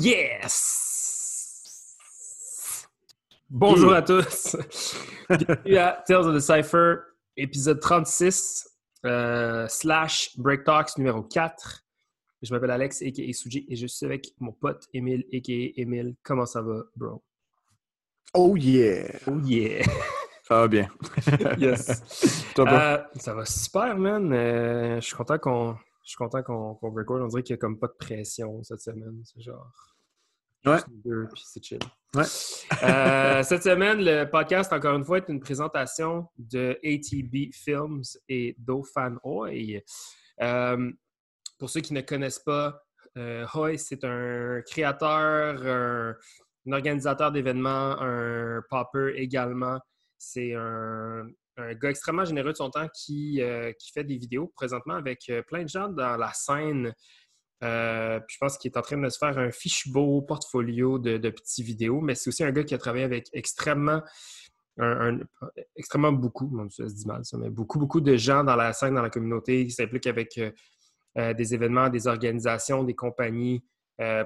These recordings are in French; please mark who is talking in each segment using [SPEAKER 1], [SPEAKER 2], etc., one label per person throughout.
[SPEAKER 1] Yes! Bonjour à tous! Bienvenue à Tales of the Cypher, épisode 36, euh, slash Break Talks numéro 4. Je m'appelle Alex, a.k.a. Suji, et je suis avec mon pote Emile, a.k.a. Emile. Comment ça va, bro?
[SPEAKER 2] Oh yeah!
[SPEAKER 1] Oh yeah!
[SPEAKER 2] Ça va bien.
[SPEAKER 1] yes! Euh, ça va super, man. Euh, je suis content qu'on je suis content qu'on qu'on record. On dirait qu'il n'y a comme pas de pression cette semaine. C'est genre.
[SPEAKER 2] Ouais.
[SPEAKER 1] puis c'est chill.
[SPEAKER 2] Ouais.
[SPEAKER 1] Euh, cette semaine, le podcast, encore une fois, est une présentation de ATB Films et d'Ofan Hoy. Euh, pour ceux qui ne connaissent pas, euh, Hoy, c'est un créateur, un, un organisateur d'événements, un popper également. C'est un, un gars extrêmement généreux de son temps qui, euh, qui fait des vidéos présentement avec plein de gens dans la scène. Euh, je pense qu'il est en train de se faire un fichu beau portfolio de, de petites vidéos, mais c'est aussi un gars qui a travaillé avec extrêmement, extrêmement beaucoup, ça se dit mal ça, mais beaucoup, beaucoup de gens dans la scène, dans la communauté, qui s'impliquent avec euh, euh, des événements, des organisations, des compagnies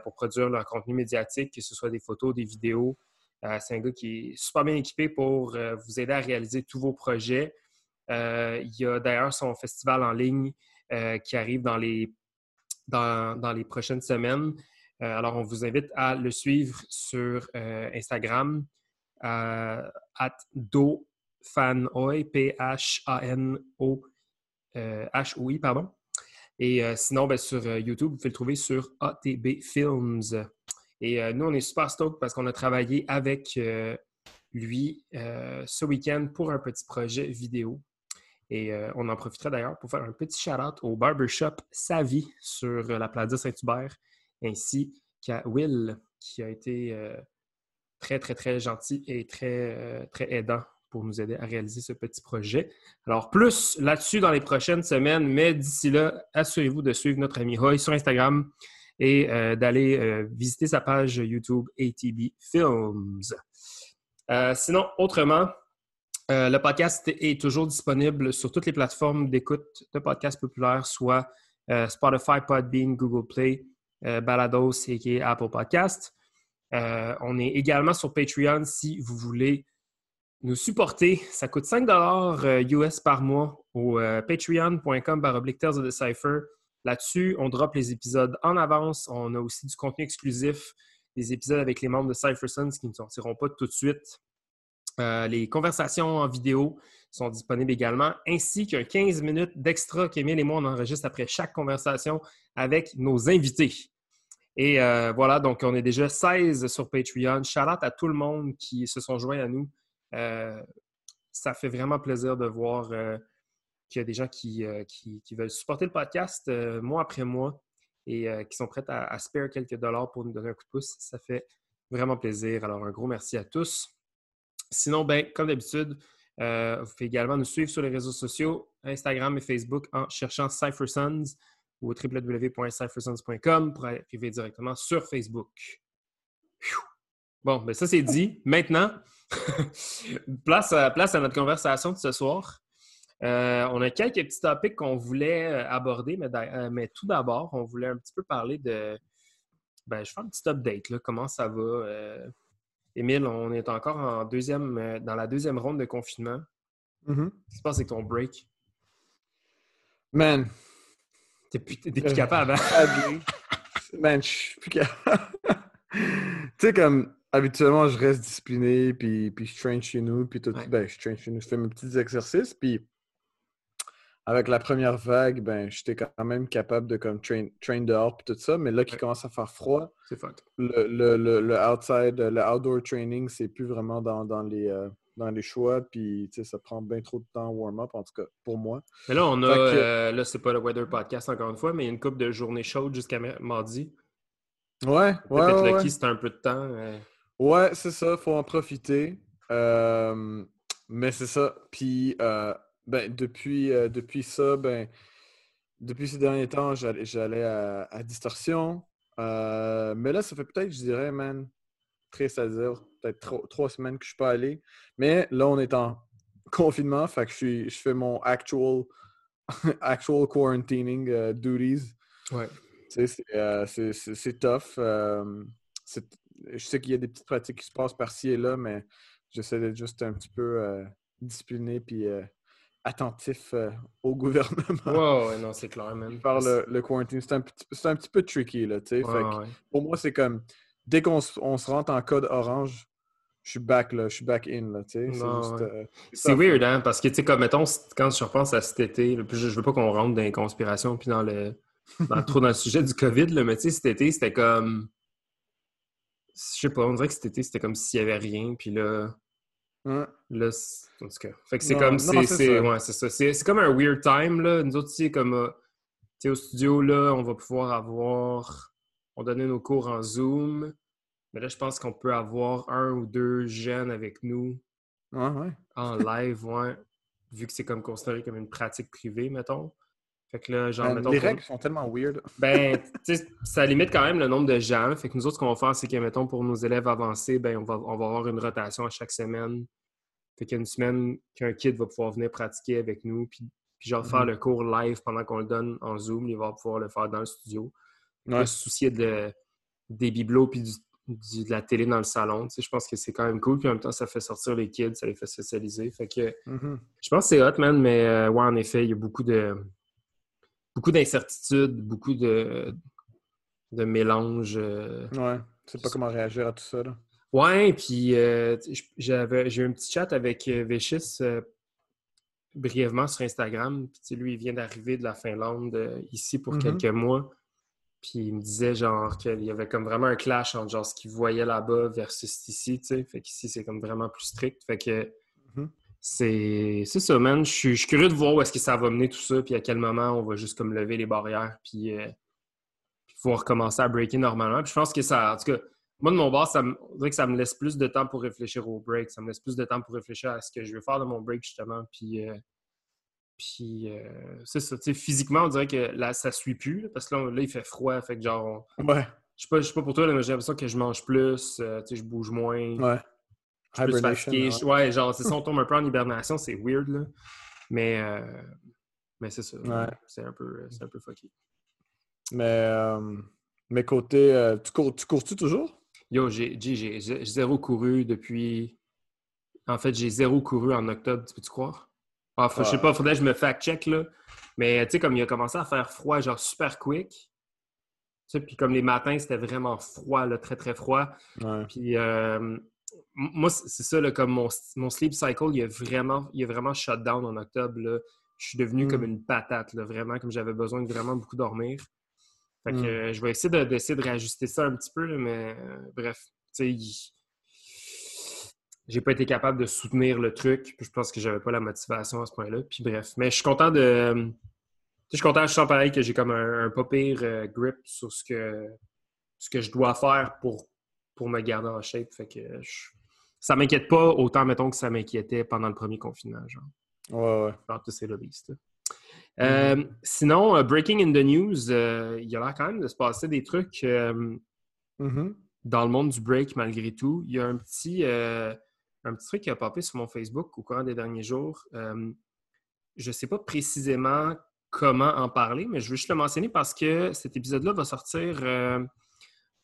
[SPEAKER 1] pour produire leur contenu médiatique, que ce soit des photos, des vidéos. C'est un gars qui est super bien équipé pour vous aider à réaliser tous vos projets. Il y a d'ailleurs son festival en ligne qui arrive dans les, dans, les prochaines semaines. Euh, alors, on vous invite à le suivre sur euh, Instagram, euh, at dofanoy, P-H-A-N-O, euh, H-O-I, pardon. Et sinon, ben, sur YouTube, vous pouvez le trouver sur ATB Films. Et nous, on est super stoked parce qu'on a travaillé avec lui ce week-end pour un petit projet vidéo. Et euh, on en profiterait d'ailleurs pour faire un petit shout-out au barbershop Savy sur euh, la Plaza Saint-Hubert, ainsi qu'à Will, qui a été euh, très, très, très gentil et très, très aidant pour nous aider à réaliser ce petit projet. Alors, plus là-dessus dans les prochaines semaines, mais d'ici là, assurez-vous de suivre notre ami Hoy sur Instagram et d'aller visiter sa page YouTube ATB Films. Sinon, autrement, euh, le podcast est toujours disponible sur toutes les plateformes d'écoute de podcasts populaires, soit euh, Spotify, Podbean, Google Play, euh, Balados et Apple Podcast. On est également sur Patreon si vous voulez nous supporter. Ça coûte 5 US par mois au patreon.com baroblique Cypher. Là-dessus, on drop les épisodes en avance. On a aussi du contenu exclusif, des épisodes avec les membres de Cyphersons qui ne sortiront pas tout de suite. Euh, les conversations en vidéo sont disponibles également, ainsi qu'un 15 minutes d'extra qu'Emile et moi on enregistre après chaque conversation avec nos invités. Et euh, voilà, donc on est déjà 16 sur Patreon. Shout out à tout le monde qui se sont joints à nous. Euh, ça fait vraiment plaisir de voir qu'il y a des gens qui, veulent supporter le podcast mois après mois et qui sont prêts à, à spare quelques dollars pour nous donner un coup de pouce. Ça fait vraiment plaisir. Alors, un gros merci à tous. Sinon, ben, comme d'habitude, euh, vous pouvez également nous suivre sur les réseaux sociaux, Instagram et Facebook, en cherchant CypherSons ou www.cyphersons.com pour arriver directement sur Facebook. Bon, ben ça c'est dit. Maintenant, place, à, notre conversation de ce soir. Euh, on a quelques petits topics qu'on voulait euh, aborder, mais, tout d'abord, on voulait un petit peu parler de. Ben, je fais un petit update, là, comment ça va. Émile, on est encore en deuxième, euh, dans la deuxième ronde de confinement.
[SPEAKER 2] Mhm.
[SPEAKER 1] Qu'est-ce qui se passe avec ton break?
[SPEAKER 2] Man,
[SPEAKER 1] T'es plus, plus capable, hein?
[SPEAKER 2] man, je suis plus capable. tu sais, comme habituellement, je reste discipliné, puis, puis je traîne chez nous, puis tout.
[SPEAKER 1] Ouais.
[SPEAKER 2] Ben, je traîne chez nous, je fais mes petits exercices, puis avec la première vague, ben, j'étais quand même capable de comme train, train dehors, puis tout ça, mais là, qui
[SPEAKER 1] Ouais.
[SPEAKER 2] commence à faire froid, le, le, le, le outside, le outdoor training, c'est plus vraiment dans, dans les. euh, dans les choix, puis tu sais, ça prend bien trop de temps warm-up, en tout cas, pour moi.
[SPEAKER 1] Mais là, on a.
[SPEAKER 2] Que-
[SPEAKER 1] euh, là, c'est pas le Weather Podcast encore une fois, mais il y a une couple de journées chaudes jusqu'à ma- mardi.
[SPEAKER 2] Ouais,
[SPEAKER 1] Peut-être
[SPEAKER 2] ouais,
[SPEAKER 1] être
[SPEAKER 2] ouais,
[SPEAKER 1] lucky,
[SPEAKER 2] ouais.
[SPEAKER 1] c'est un peu de temps. euh.
[SPEAKER 2] Ouais, c'est ça, faut en profiter. Mais c'est ça. Puis, euh, ben, depuis, euh, depuis ça, ben, depuis ces derniers temps, j'allais, à, à Distorsion. Euh, mais là, ça fait peut-être, je dirais, man, triste à dire, peut-être tro- trois semaines que je suis pas allé. Mais là, on est en confinement, fait que je, suis, je fais mon actual, actual quarantining euh, duties.
[SPEAKER 1] Ouais.
[SPEAKER 2] C'est tough. je sais qu'il y a des petites pratiques qui se passent par-ci et là, mais j'essaie d'être juste un petit peu discipliné puis attentif au gouvernement.
[SPEAKER 1] Ouais, non, c'est clair, même.
[SPEAKER 2] Par le, le quarantine. C'est un, petit peu tricky, là, tu sais. Pour moi, c'est comme, dès qu'on se rentre en code orange, je suis back, là, je suis back in, là, tu sais.
[SPEAKER 1] C'est weird, hein, parce que, tu sais, comme, mettons, quand je repense à cet été, je, veux pas qu'on rentre dans les conspirations puis dans le... trop dans le sujet du COVID, là, mais tu sais, cet été, c'était comme... Je sais pas, on dirait que cet été, c'était comme s'il y avait rien, puis là... Là, en tout cas. Fait que c'est comme. C'est ouais, ça. C'est comme un weird time, là. Nous autres, sais, comme. Euh, tu sais, au studio, là, on va pouvoir avoir. On donnait nos cours en Zoom. Mais là, je pense qu'on peut avoir un ou deux jeunes avec nous.
[SPEAKER 2] ouais.
[SPEAKER 1] En live, ouais. Vu que c'est comme considéré comme une pratique privée, mettons. Fait que là, genre, mettons,
[SPEAKER 2] Les règles sont tellement weird.
[SPEAKER 1] Ben, tu sais, ça limite quand même le nombre de gens. Fait que nous autres, ce qu'on va faire, c'est que, mettons, pour nos élèves avancés, ben, on va, on va avoir une rotation à chaque semaine. Fait qu'il y a une semaine qu'un kid va pouvoir venir pratiquer avec nous, puis, puis genre faire mm-hmm. le cours live pendant qu'on le donne en Zoom. Il va pouvoir le faire dans le studio. Pas se soucier de, des bibelots puis de la télé dans le salon. Tu sais, je pense que c'est quand même cool. Puis en même temps, ça fait sortir les kids, ça les fait socialiser. Fait que mm-hmm. je pense que c'est hot, man, mais euh, ouais, en effet, il y a beaucoup de beaucoup d'incertitudes, beaucoup de, de mélanges. Euh,
[SPEAKER 2] ouais, tu sais pas comment réagir à tout ça. Là.
[SPEAKER 1] Ouais, puis euh, j'avais j'ai eu un petit chat avec euh, Véchis brièvement sur Instagram. Puis lui, il vient d'arriver de la Finlande ici pour mm-hmm. quelques mois. Puis il me disait genre qu'il y avait comme vraiment un clash entre genre ce qu'il voyait là-bas versus ici, tu sais. Fait qu'ici, c'est comme vraiment plus strict. Fait que mm-hmm. C'est ça, man. Je suis, curieux de voir où est-ce que ça va mener tout ça, puis à quel moment on va juste comme lever les barrières, puis, euh, pouvoir commencer à breaker normalement. Puis je pense que ça, en tout cas, moi de mon bord, ça me, dirait que ça me laisse plus de temps pour réfléchir au break. Ça me laisse plus de temps pour réfléchir à ce que je veux faire de mon break, justement. Puis, euh, puis euh, c'est ça, tu sais, physiquement, on dirait que là, ça suit plus, parce que là, là, il fait froid, fait que genre...
[SPEAKER 2] Ouais.
[SPEAKER 1] Je sais pas, sais pas pour toi, mais j'ai l'impression que je mange plus, tu sais, je bouge moins.
[SPEAKER 2] Ouais.
[SPEAKER 1] Je Ouais. genre, c'est ça, on tombe un peu en hibernation, c'est weird, là. Mais, euh, mais c'est ça. C'est un peu, c'est un peu fucky.
[SPEAKER 2] Mais, euh, mais côté, euh, tu, cours, tu cours-tu toujours?
[SPEAKER 1] Yo, j'ai zéro couru depuis. En fait, j'ai zéro couru en octobre, tu peux-tu croire? Ah, Je sais pas, faudrait que je me fact-check, là. Mais tu sais, comme il a commencé à faire froid, genre super quick. Tu sais, puis comme les matins, c'était vraiment froid, là, très, très froid. Puis moi, c'est ça, comme mon, mon, sleep cycle, il a vraiment, il a vraiment shut down en octobre. Je suis devenu comme hmm. une patate, là, vraiment, comme j'avais besoin de vraiment beaucoup dormir. Fait que hmm. euh, je vais essayer de, d'essayer de réajuster ça un petit peu, mais euh, bref, tu sais, j'ai pas été capable de soutenir le truc. Puis je pense que j'avais pas la motivation à ce point-là. Puis bref, mais je suis content de. Je suis content, je sens pareil que j'ai comme un, pas pire euh, grip sur ce que, ce que je dois faire pour, pour me garder en shape. Fait que je, ça m'inquiète pas autant, mettons, que ça m'inquiétait pendant le premier confinement. Genre.
[SPEAKER 2] Ouais, ouais.
[SPEAKER 1] Alors, c'est le mm-hmm. sinon, euh, breaking in the news, euh, il y a l'air quand même de se passer des trucs euh,
[SPEAKER 2] mm-hmm.
[SPEAKER 1] dans le monde du break malgré tout. Il y a un petit, un petit truc qui a popé sur mon Facebook au cours des derniers jours. je ne sais pas précisément comment en parler, mais je veux juste le mentionner parce que cet épisode-là va sortir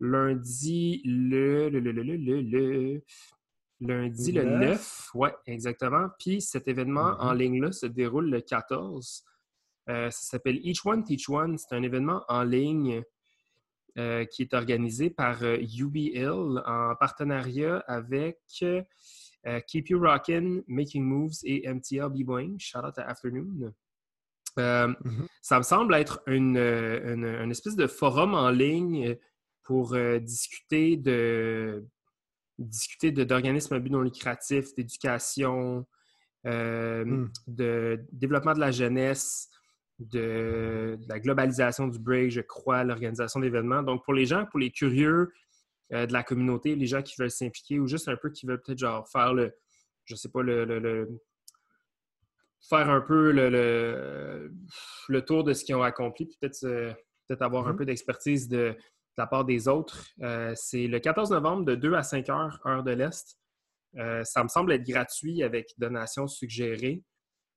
[SPEAKER 1] lundi le, le, le, le, le, Lundi le 9, oui, exactement. Puis cet événement en mm-hmm. ligne-là se déroule le 14. Euh, ça s'appelle Each One Teach One. C'est un événement en ligne euh, qui est organisé par UBL euh, en partenariat avec Keep You Rockin', Making Moves et MTL B-Boing. Shout out à Afternoon. Mm-hmm. Ça me semble être une, espèce de forum en ligne pour discuter de discuter d'organismes à but non lucratif, d'éducation, euh, hmm. de développement de la jeunesse, de, la globalisation du break, je crois, l'organisation d'événements. Donc, pour les gens, pour les curieux euh, de la communauté, les gens qui veulent s'impliquer ou juste un peu qui veulent peut-être genre faire le, je sais pas, le, faire un peu le, le, tour de ce qu'ils ont accompli, peut-être peut avoir un hmm. peu d'expertise de la part des autres. Euh, c'est le 14 novembre de 2 à 5 heures, heure de l'Est. Euh, ça me semble être gratuit avec donation suggérée.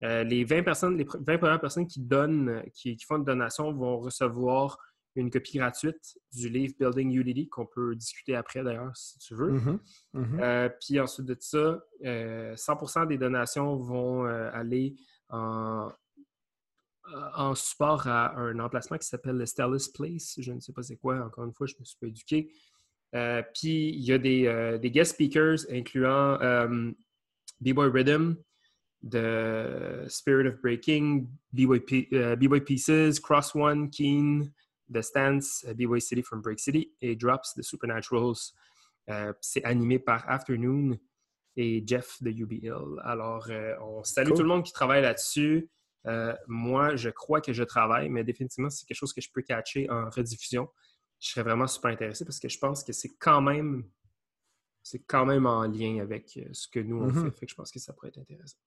[SPEAKER 1] Euh, les 20 personnes, les 20 premières personnes qui donnent, qui, font une donation vont recevoir une copie gratuite du livre Building Unity qu'on peut discuter après d'ailleurs si tu veux.
[SPEAKER 2] Mhm, mhm.
[SPEAKER 1] Euh, puis ensuite de ça, 100% des donations vont aller en, en support à un emplacement qui s'appelle le Stellus Place. Je ne sais pas c'est quoi, encore une fois, je me suis pas éduqué. puis il y a des, des, guest speakers incluant B-Boy Rhythm, The Spirit of Breaking, B-Boy Pieces, Cross One, Keen, The Stance, B-Boy City from Break City et Drops The Supernaturals. Euh, c'est animé par Afternoon et Jeff de UBL. Alors, euh, on salue tout le monde qui travaille là-dessus. Euh, moi, je crois que je travaille, mais définitivement, c'est quelque chose que je peux catcher en rediffusion. Je serais vraiment super intéressé parce que je pense que c'est quand même c'est quand même en lien avec ce que nous on mm-hmm. fait. Fait que je pense que ça pourrait être intéressant.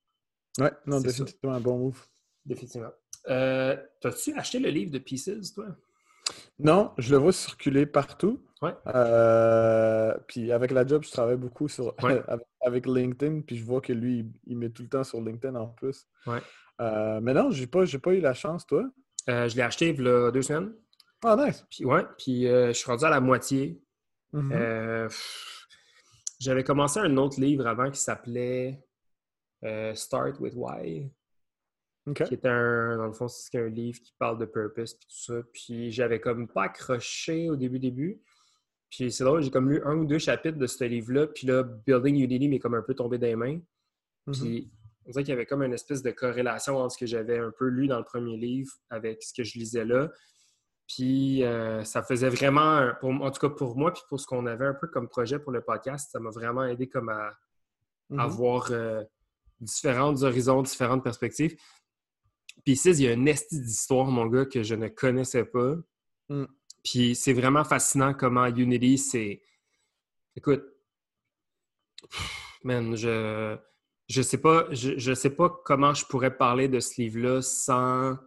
[SPEAKER 2] Ouais, non, définitivement un bon move.
[SPEAKER 1] Définitivement. Euh, T'as-tu acheté le livre de Pieces, toi?
[SPEAKER 2] Non, je le vois circuler partout.
[SPEAKER 1] Ouais.
[SPEAKER 2] Euh, puis avec la job, je travaille beaucoup sur, avec, LinkedIn, puis je vois que lui, il, met tout le temps sur LinkedIn en plus.
[SPEAKER 1] Ouais.
[SPEAKER 2] Euh, mais non, j'ai pas, pas eu la chance, toi.
[SPEAKER 1] Euh, je l'ai acheté il y a deux semaines.
[SPEAKER 2] Ah, nice.
[SPEAKER 1] Puis ouais, puis je suis rendu à la moitié. Mm-hmm. J'avais commencé un autre livre avant qui s'appelait Start with Why. Qui est un, dans le fond, c'est un livre qui parle de purpose et tout ça. Puis j'avais comme pas accroché au début début. Puis c'est drôle, j'ai comme lu un ou deux chapitres de ce livre-là. Puis là, Building Unity m'est comme un peu tombé des mains. Mm-hmm. Puis on dirait qu'il y avait comme une espèce de corrélation entre ce que j'avais un peu lu dans le premier livre avec ce que je lisais là. Puis euh, ça faisait vraiment, en tout cas pour moi, puis pour ce qu'on avait un peu comme projet pour le podcast, ça m'a vraiment aidé comme à, mm-hmm. avoir euh, différents horizons, différentes perspectives. Puis ici, il y a une esti d'histoire, mon gars, que je ne connaissais pas.
[SPEAKER 2] Mm.
[SPEAKER 1] Puis c'est vraiment fascinant comment Unity, c'est. Écoute, man, je. Je sais pas, je, sais pas comment je pourrais parler de ce livre-là sans,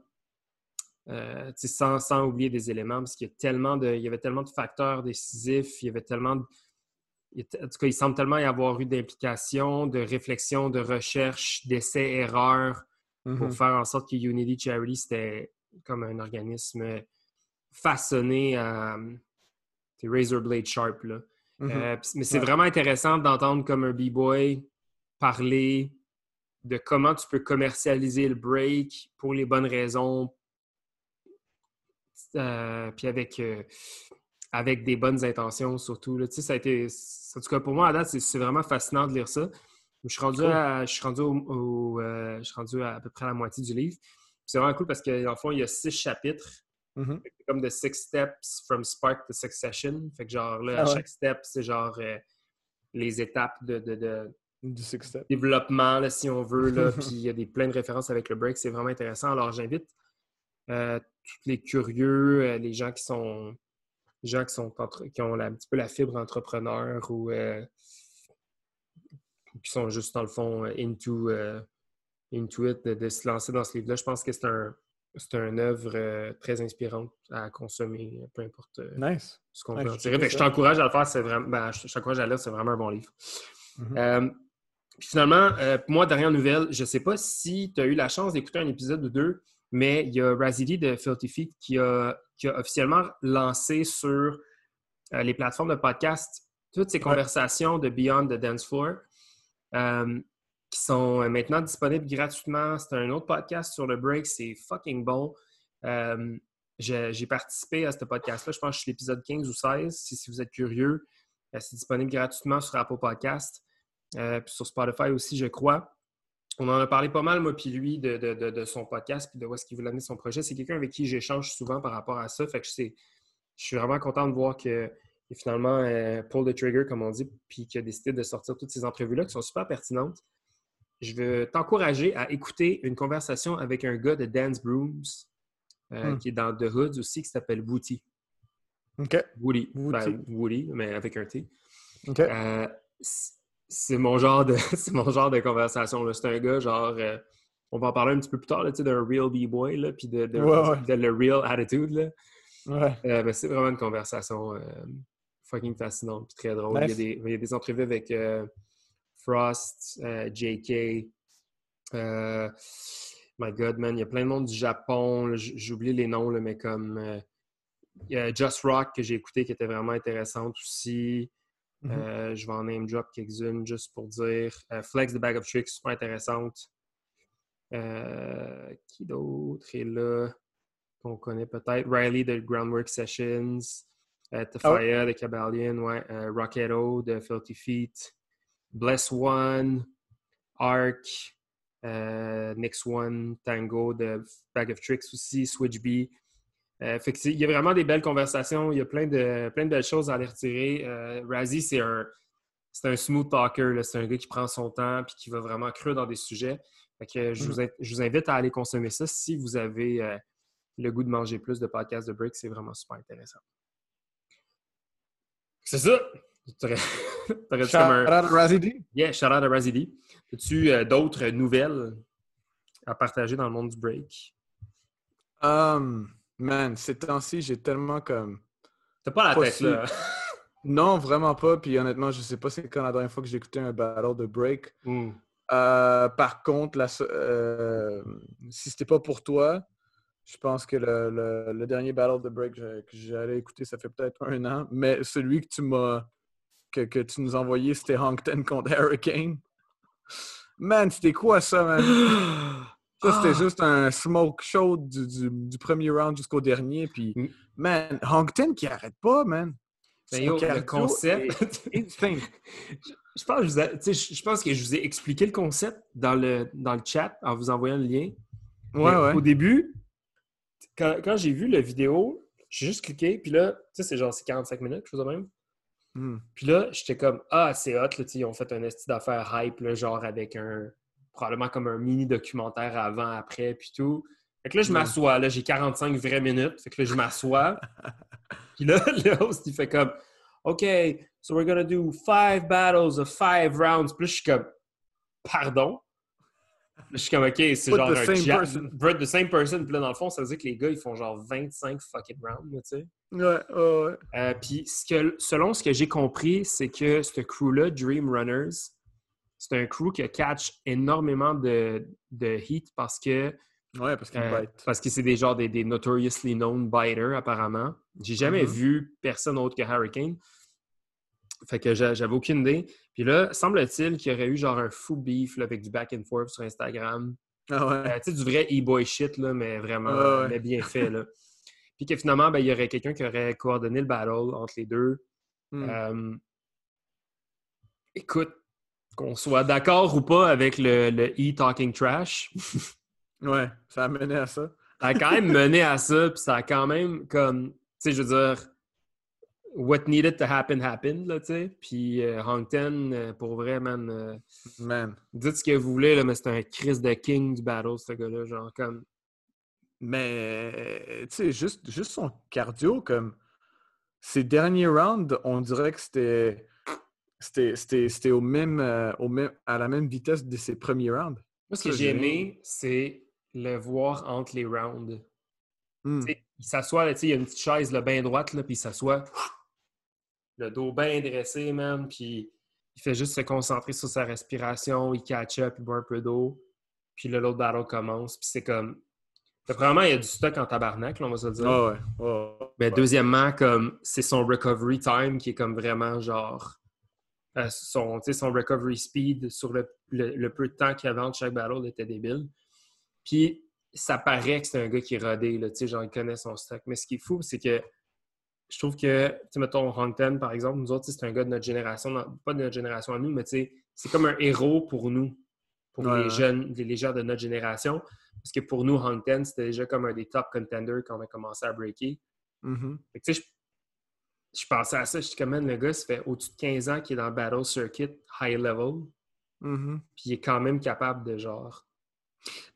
[SPEAKER 1] euh, sans, sans, oublier des éléments, parce qu'il y a tellement de. Il y avait tellement de facteurs décisifs, il y avait tellement de, en tout cas, il semble tellement y avoir eu d'implications, de réflexion, de recherche, d'essais, erreurs pour mm-hmm. faire en sorte que Unity Charity, c'était comme un organisme façonné à Razor Blade Sharp. Là. Mm-hmm. Euh, mais c'est vraiment intéressant d'entendre comme un B-boy parler de comment tu peux commercialiser le break pour les bonnes raisons, euh, puis avec, euh, avec des bonnes intentions surtout. Là. Ça a été, en tout cas, pour moi, à date, c'est vraiment fascinant de lire ça. Je suis rendu, à, je suis rendu, au, euh, je suis rendu à, peu près à la moitié du livre. C'est vraiment cool parce qu'en fond, il y a six chapitres.
[SPEAKER 2] Mm-hmm.
[SPEAKER 1] Comme de Six Steps from Spark to Succession. Fait que genre là, à ah chaque step, c'est genre les étapes de, de,
[SPEAKER 2] du step.
[SPEAKER 1] développement, là, si on veut. Là, puis il y a des, plein de références avec le break. C'est vraiment intéressant. Alors j'invite euh, tous les curieux, les gens qui sont gens qui sont qui ont un petit peu la fibre entrepreneur ou qui sont juste dans le fond euh, into, euh, into it, de, se lancer dans ce livre-là. Je pense que c'est un, c'est une œuvre euh, très inspirante à consommer, peu importe ce qu'on veut en tirer. je t'encourage à le faire, c'est vraiment, ben, je t'encourage à lire, c'est vraiment un bon livre.
[SPEAKER 2] Mm-hmm.
[SPEAKER 1] Puis finalement, moi, dernière nouvelle, je ne sais pas si tu as eu la chance d'écouter un épisode ou deux, mais il y a Razidi de Filthy Feet qui a, qui a officiellement lancé sur les plateformes de podcast toutes ces conversations de Beyond the Dance Floor. Euh, qui sont euh, maintenant disponibles gratuitement. C'est un autre podcast sur le break, c'est fucking bon. Euh, j'ai participé à ce podcast-là, je pense que je suis l'épisode 15 ou 16. Si, vous êtes curieux, c'est disponible gratuitement sur Apple Podcast, puis sur Spotify aussi, je crois. On en a parlé pas mal, moi puis lui, de, son podcast, puis de où est-ce qu'il veut amener son projet. C'est quelqu'un avec qui j'échange souvent par rapport à ça. Fait que je, je suis vraiment content de voir que et finalement euh, pull the trigger, comme on dit, puis qui a décidé de sortir toutes ces entrevues-là qui sont super pertinentes. Je veux t'encourager à écouter une conversation avec un gars de Dance Brooms euh, hmm. qui est dans The Hoods aussi, qui s'appelle Woody.
[SPEAKER 2] OK.
[SPEAKER 1] Woody. Ben, Woody, mais avec un T.
[SPEAKER 2] OK.
[SPEAKER 1] Euh, c'est mon genre de c'est mon genre de conversation. C'est un gars, genre, on va en parler un petit peu plus tard, d'un real B-boy, puis de, de, le real attitude. Là.
[SPEAKER 2] Ouais.
[SPEAKER 1] Ben, c'est vraiment une conversation fucking fascinant puis très drôle. Il, y a des, entrevues avec euh, Frost, euh, JK. Euh, my God, man, il y a plein de monde du Japon. J'oublie les noms, mais comme Il y a Just Rock que j'ai écouté qui était vraiment intéressante aussi. Euh, je vais en name drop quelques-unes juste pour dire. Euh, Flex the Bag of Tricks, super intéressante. Euh, qui d'autre est là qu'on connaît peut-être? Riley de Groundwork Sessions. Euh, Tafaya de Cabalion, ouais. Rocketo de Filthy Feet. Bless One. Arc. Euh, Next One. Tango de Bag of Tricks aussi. Switch B. Euh, fait que c'est- il y a vraiment des belles conversations. Il y a plein de, plein de belles choses à aller retirer. Euh, Razzie, c'est un, c'est un smooth talker. là. C'est un gars qui prend son temps et qui va vraiment creux dans des sujets. Fait que je, vous, in- je vous invite à aller consommer ça si vous avez euh, le goût de manger plus de podcasts de break. C'est vraiment super intéressant. C'est ça! T'aurais-
[SPEAKER 2] Shout
[SPEAKER 1] comme un-
[SPEAKER 2] Razzie D.
[SPEAKER 1] Yeah, shout out à Razzie D. As-tu euh, d'autres nouvelles à partager dans le monde du break?
[SPEAKER 2] Um, man, ces temps-ci, j'ai tellement comme.
[SPEAKER 1] T'as pas la
[SPEAKER 2] Pas
[SPEAKER 1] tête là.
[SPEAKER 2] Non, vraiment pas. Puis honnêtement, je sais pas c'est quand la dernière fois que j'ai écouté un battle de break.
[SPEAKER 1] Hmm.
[SPEAKER 2] Euh, par contre, la, euh, si c'était pas pour toi, je pense que le, le- le dernier battle de break que j'allais écouter, ça fait peut-être un an. Mais celui que tu m'as que, que tu nous envoyé, c'était Hongton contre Hurricane. Man, c'était quoi ça, man? Ça, c'était
[SPEAKER 1] Ah!
[SPEAKER 2] juste un smoke show du, du- du premier round jusqu'au dernier. Puis,
[SPEAKER 1] Mm.
[SPEAKER 2] man, Hongton qui arrête pas, man. Son
[SPEAKER 1] yo, le concept.
[SPEAKER 2] est
[SPEAKER 1] je, pense que je, je- pense que je vous ai expliqué le concept dans le, dans le chat en vous envoyant le lien.
[SPEAKER 2] Ouais,
[SPEAKER 1] Mais
[SPEAKER 2] ouais.
[SPEAKER 1] Au début, quand, quand j'ai vu la vidéo, j'ai juste cliqué, puis là, tu sais, c'est genre c'est 45 minutes, chose de même.
[SPEAKER 2] Mm.
[SPEAKER 1] Puis là, j'étais comme Ah, c'est hot, là, ils ont fait un esti d'affaires hype, là, genre avec un probablement comme un mini documentaire avant, après, puis tout. Fait que là, je m'assois, là, j'ai 45 vraies minutes. Fait que là, je m'assois. puis là, le host, il fait comme OK, so we're gonna do five battles of five rounds. Puis là, je suis comme Pardon? Je suis comme OK, c'est genre
[SPEAKER 2] the
[SPEAKER 1] un
[SPEAKER 2] same person.
[SPEAKER 1] The same person. Puis là, dans le fond, ça veut dire que les gars, ils font genre 25 fucking rounds, tu sais.
[SPEAKER 2] Ouais, ouais, ouais.
[SPEAKER 1] Euh, Puis ce que- selon ce que j'ai compris, c'est que ce crew-là, Dream Runners, c'est un crew qui catch énormément de, de heat parce que
[SPEAKER 2] Ouais, parce qu'il
[SPEAKER 1] euh,
[SPEAKER 2] bite.
[SPEAKER 1] parce que c'est des genres des, des notoriously known biters apparemment. J'ai jamais
[SPEAKER 2] Mhm.
[SPEAKER 1] vu personne autre que Hurricane. Fait que j'a- j'avais aucune idée. Puis là, semble-t-il qu'il y aurait eu genre un fou beef là, avec du back and forth sur Instagram.
[SPEAKER 2] Ah ouais.
[SPEAKER 1] Euh, tu sais, du vrai e-boy shit, là, mais vraiment
[SPEAKER 2] ouais.
[SPEAKER 1] mais bien fait. Là. Puis que finalement, ben, il y aurait quelqu'un qui aurait coordonné le battle entre les deux.
[SPEAKER 2] Mm.
[SPEAKER 1] Euh, écoute, qu'on soit d'accord ou pas avec le, le e-talking trash,
[SPEAKER 2] Ouais, ça a mené à ça.
[SPEAKER 1] ça a quand même mené à ça, puis ça a quand même comme, tu sais, je veux dire, what needed to happen happened, là, tu sais. Puis euh, Hongton, euh, pour vrai, man, euh,
[SPEAKER 2] Man.
[SPEAKER 1] dites ce que vous voulez, là, mais c'est un Chris de King du battle, ce gars-là, genre comme.
[SPEAKER 2] Mais, tu sais, juste, juste son cardio, comme ses derniers rounds, on dirait que c'était. C'était, au même, euh, au même, à la même vitesse de ses premiers rounds.
[SPEAKER 1] Moi, ce que j'ai aimé, c'est le voir entre les rounds.
[SPEAKER 2] Mm.
[SPEAKER 1] Sais, il s'assoit, là, tu sais, il y a une petite chaise là, bien droite, là, puis il s'assoit, le dos bien dressé, man, puis il fait juste se concentrer sur sa respiration, il catch up, il boit un peu d'eau, puis là, l'autre battle commence, puis c'est comme... Premièrement, il y a du stock en tabarnak, là, on va se le dire.
[SPEAKER 2] Ah ouais. ouais.
[SPEAKER 1] Mais deuxièmement, comme c'est son recovery time qui est comme vraiment genre son, son recovery speed sur le, le- le peu de temps qu'il y avait entre chaque battle était débile. Puis ça paraît que c'est un gars qui est rodé, là, genre il connaît son stock. Mais ce qui est fou, c'est que je trouve que, tu mettons, Hongton, par exemple, nous autres, c'est un gars de notre génération, pas de notre génération à nous, mais c'est comme un héros pour nous, pour
[SPEAKER 2] Ouais,
[SPEAKER 1] les jeunes, les, gens de notre génération. Parce que pour nous, Hongton, c'était déjà comme un des top contenders quand on a commencé à breaker.
[SPEAKER 2] Mhm.
[SPEAKER 1] Fait que, je, je pensais à ça, je suis comme, le gars, ça fait au-dessus de 15 ans qu'il est dans le Battle Circuit high level,
[SPEAKER 2] Mhm.
[SPEAKER 1] puis il est quand même capable de genre.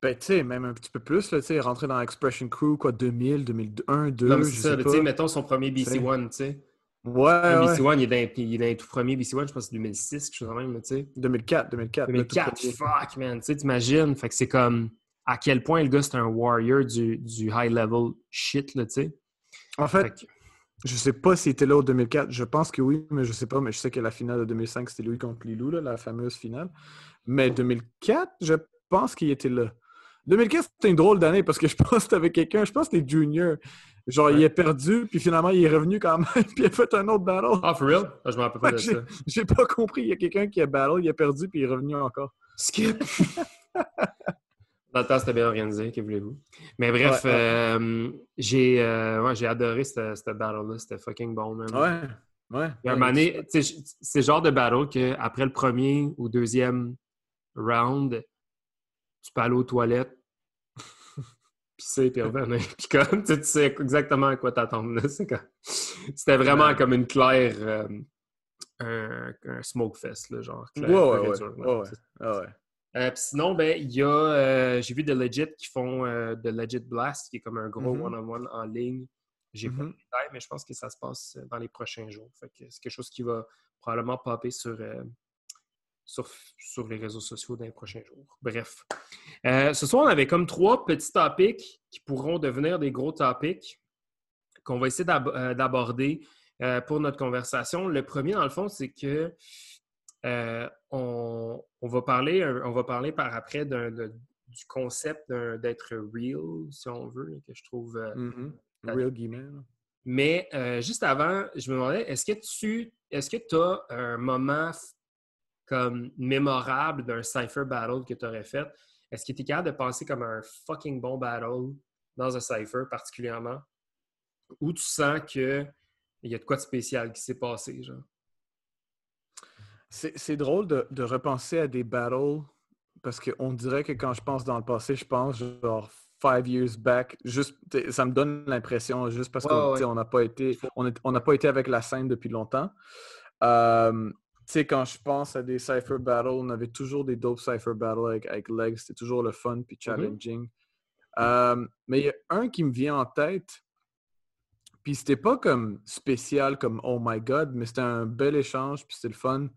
[SPEAKER 2] Ben, tu sais, même un petit peu plus, là, tu sais, rentrer dans Expression Crew, quoi, 2000, 2001, 2,
[SPEAKER 1] Non, mais
[SPEAKER 2] je
[SPEAKER 1] c'est ça, tu sais, mettons son premier
[SPEAKER 2] Tu sais.
[SPEAKER 1] BC1, tu sais.
[SPEAKER 2] Ouais,
[SPEAKER 1] Le
[SPEAKER 2] ouais.
[SPEAKER 1] BC1, il est, dans, il est dans les tout premiers BC1, je pense que c'est 2006, quelque chose de même, tu sais.
[SPEAKER 2] 2004, 2004. le tout
[SPEAKER 1] 2004,
[SPEAKER 2] premier.
[SPEAKER 1] fuck, man, tu sais, t'imagines. Fait que c'est comme à quel point le gars, c'est un warrior du, du high level shit, là, tu sais.
[SPEAKER 2] En
[SPEAKER 1] Fait
[SPEAKER 2] fait,
[SPEAKER 1] que-
[SPEAKER 2] je sais pas s'il était là au 2004. Je pense que oui, mais je sais pas. Mais je sais que la finale de 2005, c'était lui contre Lilou, là, la fameuse finale. Mais 2004, je pense qu'il était là. 2015, c'était une drôle d'année parce que je pense que c'était avec quelqu'un, je pense que c'était Junior. Genre, il est perdu, puis finalement, il est revenu quand même, puis il a fait un autre battle.
[SPEAKER 1] Ah, for real? Ah, je m'en rappelle pas de ça.
[SPEAKER 2] J'ai pas compris. Il y a quelqu'un qui a battle, il a perdu, puis il est revenu encore.
[SPEAKER 1] Skip! Dans le temps, c'était bien organisé, que voulez-vous? Mais bref, euh, j'ai euh, j'ai adoré cette, battle-là. C'était fucking bon, man.
[SPEAKER 2] Ouais, ouais.
[SPEAKER 1] un moment c'est le genre de battle qu'après le premier ou deuxième round, tu peux aller aux toilettes, pisser, puis revenir. puis comme, tu sais exactement à quoi t'attendre. C'était vraiment comme une claire... Euh, un, un, smoke fest, là, genre.
[SPEAKER 2] Clair, ouais, ouais, ouais.
[SPEAKER 1] Euh, sinon, ben, il y a, euh, j'ai vu de Legit qui font euh, de Legit Blast, qui est comme un gros
[SPEAKER 2] mm-hmm.
[SPEAKER 1] one-on-one en ligne. J'ai pas de
[SPEAKER 2] mm-hmm.
[SPEAKER 1] détails, mais je pense que ça se passe dans les prochains jours. Fait que c'est quelque chose qui va probablement popper sur, sur, sur, les réseaux sociaux dans les prochains jours. Bref. ce soir, on avait comme trois petits topics qui pourront devenir des gros topics qu'on va essayer d'aborder pour notre conversation. Le premier, dans le fond, c'est que euh, on, va parler, on va parler par après du concept d'être real, si on veut, que je trouve. Euh,
[SPEAKER 2] mm-hmm. Real guillemets.
[SPEAKER 1] Mais euh, juste avant, je me demandais, est-ce que tu est-ce que tu as un moment comme mémorable d'un Cypher Battle que tu aurais fait? Est-ce que tu es capable de penser comme un fucking bon battle dans un Cypher particulièrement? Où tu sens qu'il y a de quoi de spécial qui s'est passé, genre?
[SPEAKER 2] C'est drôle de, repenser à des battles parce qu'on dirait que quand je pense dans le passé, je pense genre five years back. Juste, ça me donne l'impression juste parce qu'on n'a pas été, on n'a pas été avec la scène depuis longtemps. Euh, quand je pense à des Cypher Battles, on avait toujours des dope Cypher Battles avec, avec Legs. C'était toujours le fun puis mm-hmm. challenging. Euh, mais il y a un qui me vient en tête. Puis c'était pas comme spécial, comme Oh my God, mais c'était un bel échange, puis c'était le fun.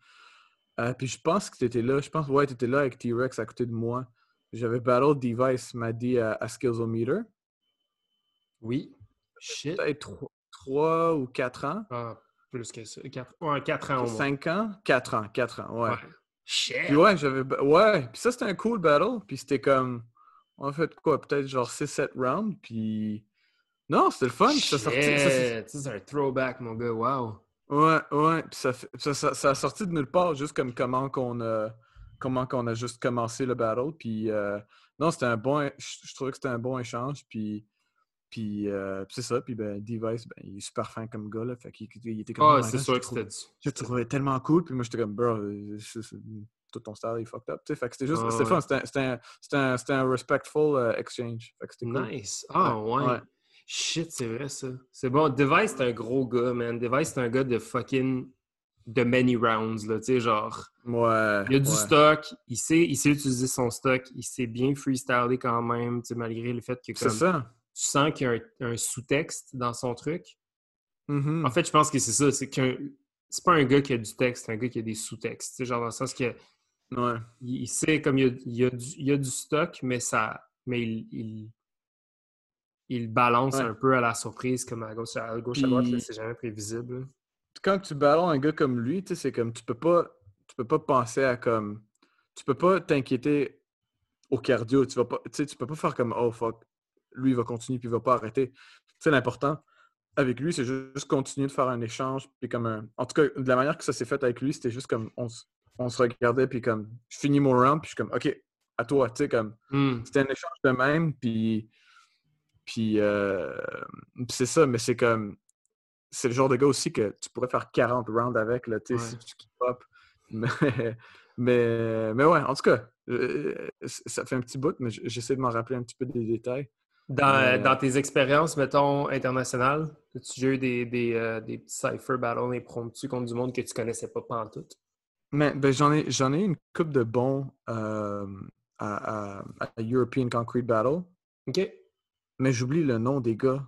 [SPEAKER 2] Euh, puis je pense que tu étais là. Je pense, ouais, tu étais là avec T-Rex à côté de moi. J'avais Battle Device, m'a dit à, à Skillsometer.
[SPEAKER 1] Oui. Shit.
[SPEAKER 2] Peut-être 3 ou 4 ans.
[SPEAKER 1] Ah, plus que ça. 4, ouais, 4 ans au moins.
[SPEAKER 2] 5 ans? 4 ans, 4 ans, ouais. ouais.
[SPEAKER 1] Shit.
[SPEAKER 2] Puis ouais, j'avais. Ouais, puis ça, c'était un cool battle. Puis c'était comme. On a fait quoi? Peut-être genre 6-7 rounds. Puis. Non, c'était le fun.
[SPEAKER 1] Shit. Ça, c'est un throwback, mon gars. Wow.
[SPEAKER 2] Ouais, ouais. Puis ça, ça, ça, a sorti de nulle part, juste comme comment qu'on a, comment qu'on a juste commencé le battle. Puis euh, non, c'était un bon. Je, trouvais que c'était un bon échange. Puis, puis, euh, c'est ça. Puis ben, Device, ben, il est super fin comme gars. Là, fait qu'il il était comme.
[SPEAKER 1] Ah, c'est sûr que c'était.
[SPEAKER 2] Je trouvais tellement cool. Puis moi, j'étais comme, bro, tout ton style est fucked up. Fait que c'était juste. c'était fun. C'était un, un, un, respectful uh, exchange. Fait que c'était
[SPEAKER 1] cool. Nice. Ah, ouais. Shit, c'est vrai ça. C'est bon. Device, c'est un gros gars, man. Device, c'est un gars de fucking. de many rounds, là. Tu sais, genre.
[SPEAKER 2] Ouais.
[SPEAKER 1] Il a du stock. Il sait, il sait utiliser son stock. Il sait bien freestyler quand même, tu sais, malgré le fait que.
[SPEAKER 2] C'est ça.
[SPEAKER 1] Tu sens qu'il y a un, sous-texte dans son truc.
[SPEAKER 2] Mm-hmm.
[SPEAKER 1] En fait, je pense que c'est ça. C'est qu'un. C'est pas un gars qui a du texte, c'est un gars qui a des sous-textes. Tu sais, genre dans le sens que.
[SPEAKER 2] Ouais.
[SPEAKER 1] Il, sait comme il y a, du, il a du stock, mais ça. Mais il il balance un peu à la surprise, comme à gauche à, gauche, à droite, c'est jamais prévisible.
[SPEAKER 2] Quand tu balances un gars comme lui, c'est comme tu peux pas tu peux pas penser à comme tu peux pas t'inquiéter au cardio, tu vas pas tu peux pas faire comme oh fuck, lui il va continuer puis il va pas arrêter. C'est l'important avec lui, c'est juste continuer de faire un échange puis comme un... en tout cas de la manière que ça s'est fait avec lui, c'était juste comme on, on, se regardait puis comme je finis mon round puis je suis comme OK, à toi, tu sais comme
[SPEAKER 1] hmm.
[SPEAKER 2] c'était un échange de même puis euh, puis c'est ça, mais c'est comme. C'est le genre de gars aussi que tu pourrais faire 40 rounds avec, là, tu sais, si tu keep up. Mais, mais, ouais, en tout cas, euh, ça fait un petit bout, mais j'essaie de m'en rappeler un petit peu des détails.
[SPEAKER 1] Dans, dans tes expériences, mettons, internationales, as-tu eu des, des, des petits cypher battles impromptus contre du monde que tu connaissais pas tout
[SPEAKER 2] Mais ben, j'en ai j'en ai une coupe de bons euh, à, à, European Concrete Battle.
[SPEAKER 1] OK.
[SPEAKER 2] Mais j'oublie le nom des gars.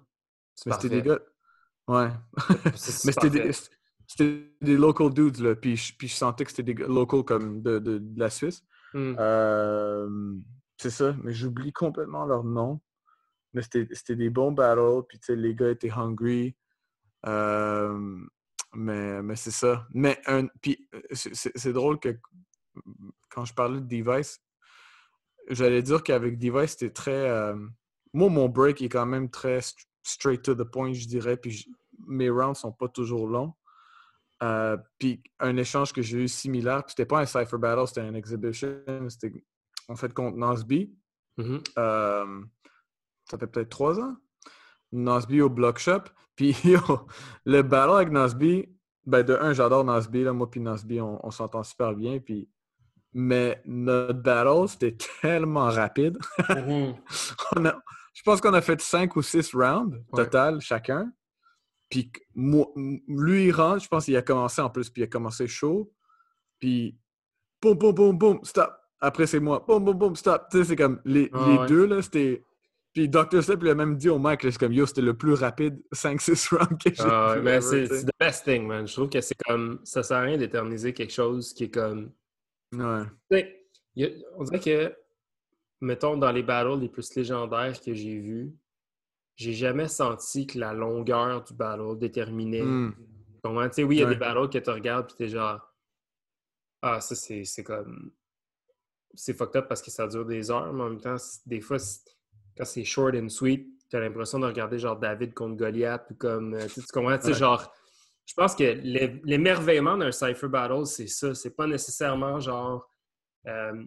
[SPEAKER 2] Mais c'était des gars. Ouais. mais c'était des, c'était des local dudes, là. Puis, je, puis je sentais que c'était des gars local comme de, de, la Suisse. Euh, c'est ça. Mais j'oublie complètement leur nom. Mais c'était des bons battles. Puis, tu sais, les gars étaient hungry. Euh, mais mais c'est ça. Mais un, puis c'est drôle que quand je parlais de Device, j'allais dire qu'avec Device, c'était très. euh, Moi, mon break est quand même très st- straight to the point, je dirais. Puis mes rounds sont pas toujours longs. Euh, puis un échange que j'ai eu similaire, puis c'était pas un Cypher Battle, c'était un exhibition. C'était en fait contre Nasby.
[SPEAKER 1] Mhm.
[SPEAKER 2] Euh, ça fait peut-être trois ans. Nasby au Block Shop. Puis le battle avec Nasby, ben de un, j'adore Nasby. Là, moi puis Nasby, on, on s'entend super bien. Puis... Mais notre battle, c'était tellement rapide.
[SPEAKER 1] Mhm.
[SPEAKER 2] On a- je pense qu'on a fait cinq ou six rounds
[SPEAKER 1] Ouais.
[SPEAKER 2] total chacun. Puis moi- lui, il rentre, je pense qu'il a commencé en plus, puis il a commencé chaud. Puis boum, boum, boum, boum, stop. Après, c'est moi. Boum, boum, boum, stop. Tu sais, c'est comme les,
[SPEAKER 1] Ah
[SPEAKER 2] les
[SPEAKER 1] ouais.
[SPEAKER 2] deux, là, c'était. Puis Dr. Step, il a même dit au mec, c'est comme yo, c'était le plus rapide 5-6 rounds que j'ai
[SPEAKER 1] Ah mais
[SPEAKER 2] ever,
[SPEAKER 1] c'est the best thing, man. Je trouve que c'est comme. Ça sert à rien d'éterniser quelque chose qui est comme.
[SPEAKER 2] Ouais.
[SPEAKER 1] A- on dirait que, mettons, dans les battles les plus légendaires que j'ai vus, j'ai jamais senti que la longueur du battle déterminait.
[SPEAKER 2] Hmm.
[SPEAKER 1] Comment, tu sais, oui, il y a
[SPEAKER 2] Ouais.
[SPEAKER 1] des battles que tu regardes puis t'es genre. Ah, ça, c'est c'est comme. C'est fucked up parce que ça dure des heures, mais en même temps, des fois, quand c'est short and sweet, t'as l'impression de regarder genre David contre Goliath ou comme. euh, Tu tu comprends? Tu sais,
[SPEAKER 2] Ouais.
[SPEAKER 1] genre. Je pense que l'é- l'émerveillement d'un Cypher Battle, c'est ça. C'est pas nécessairement genre. euh,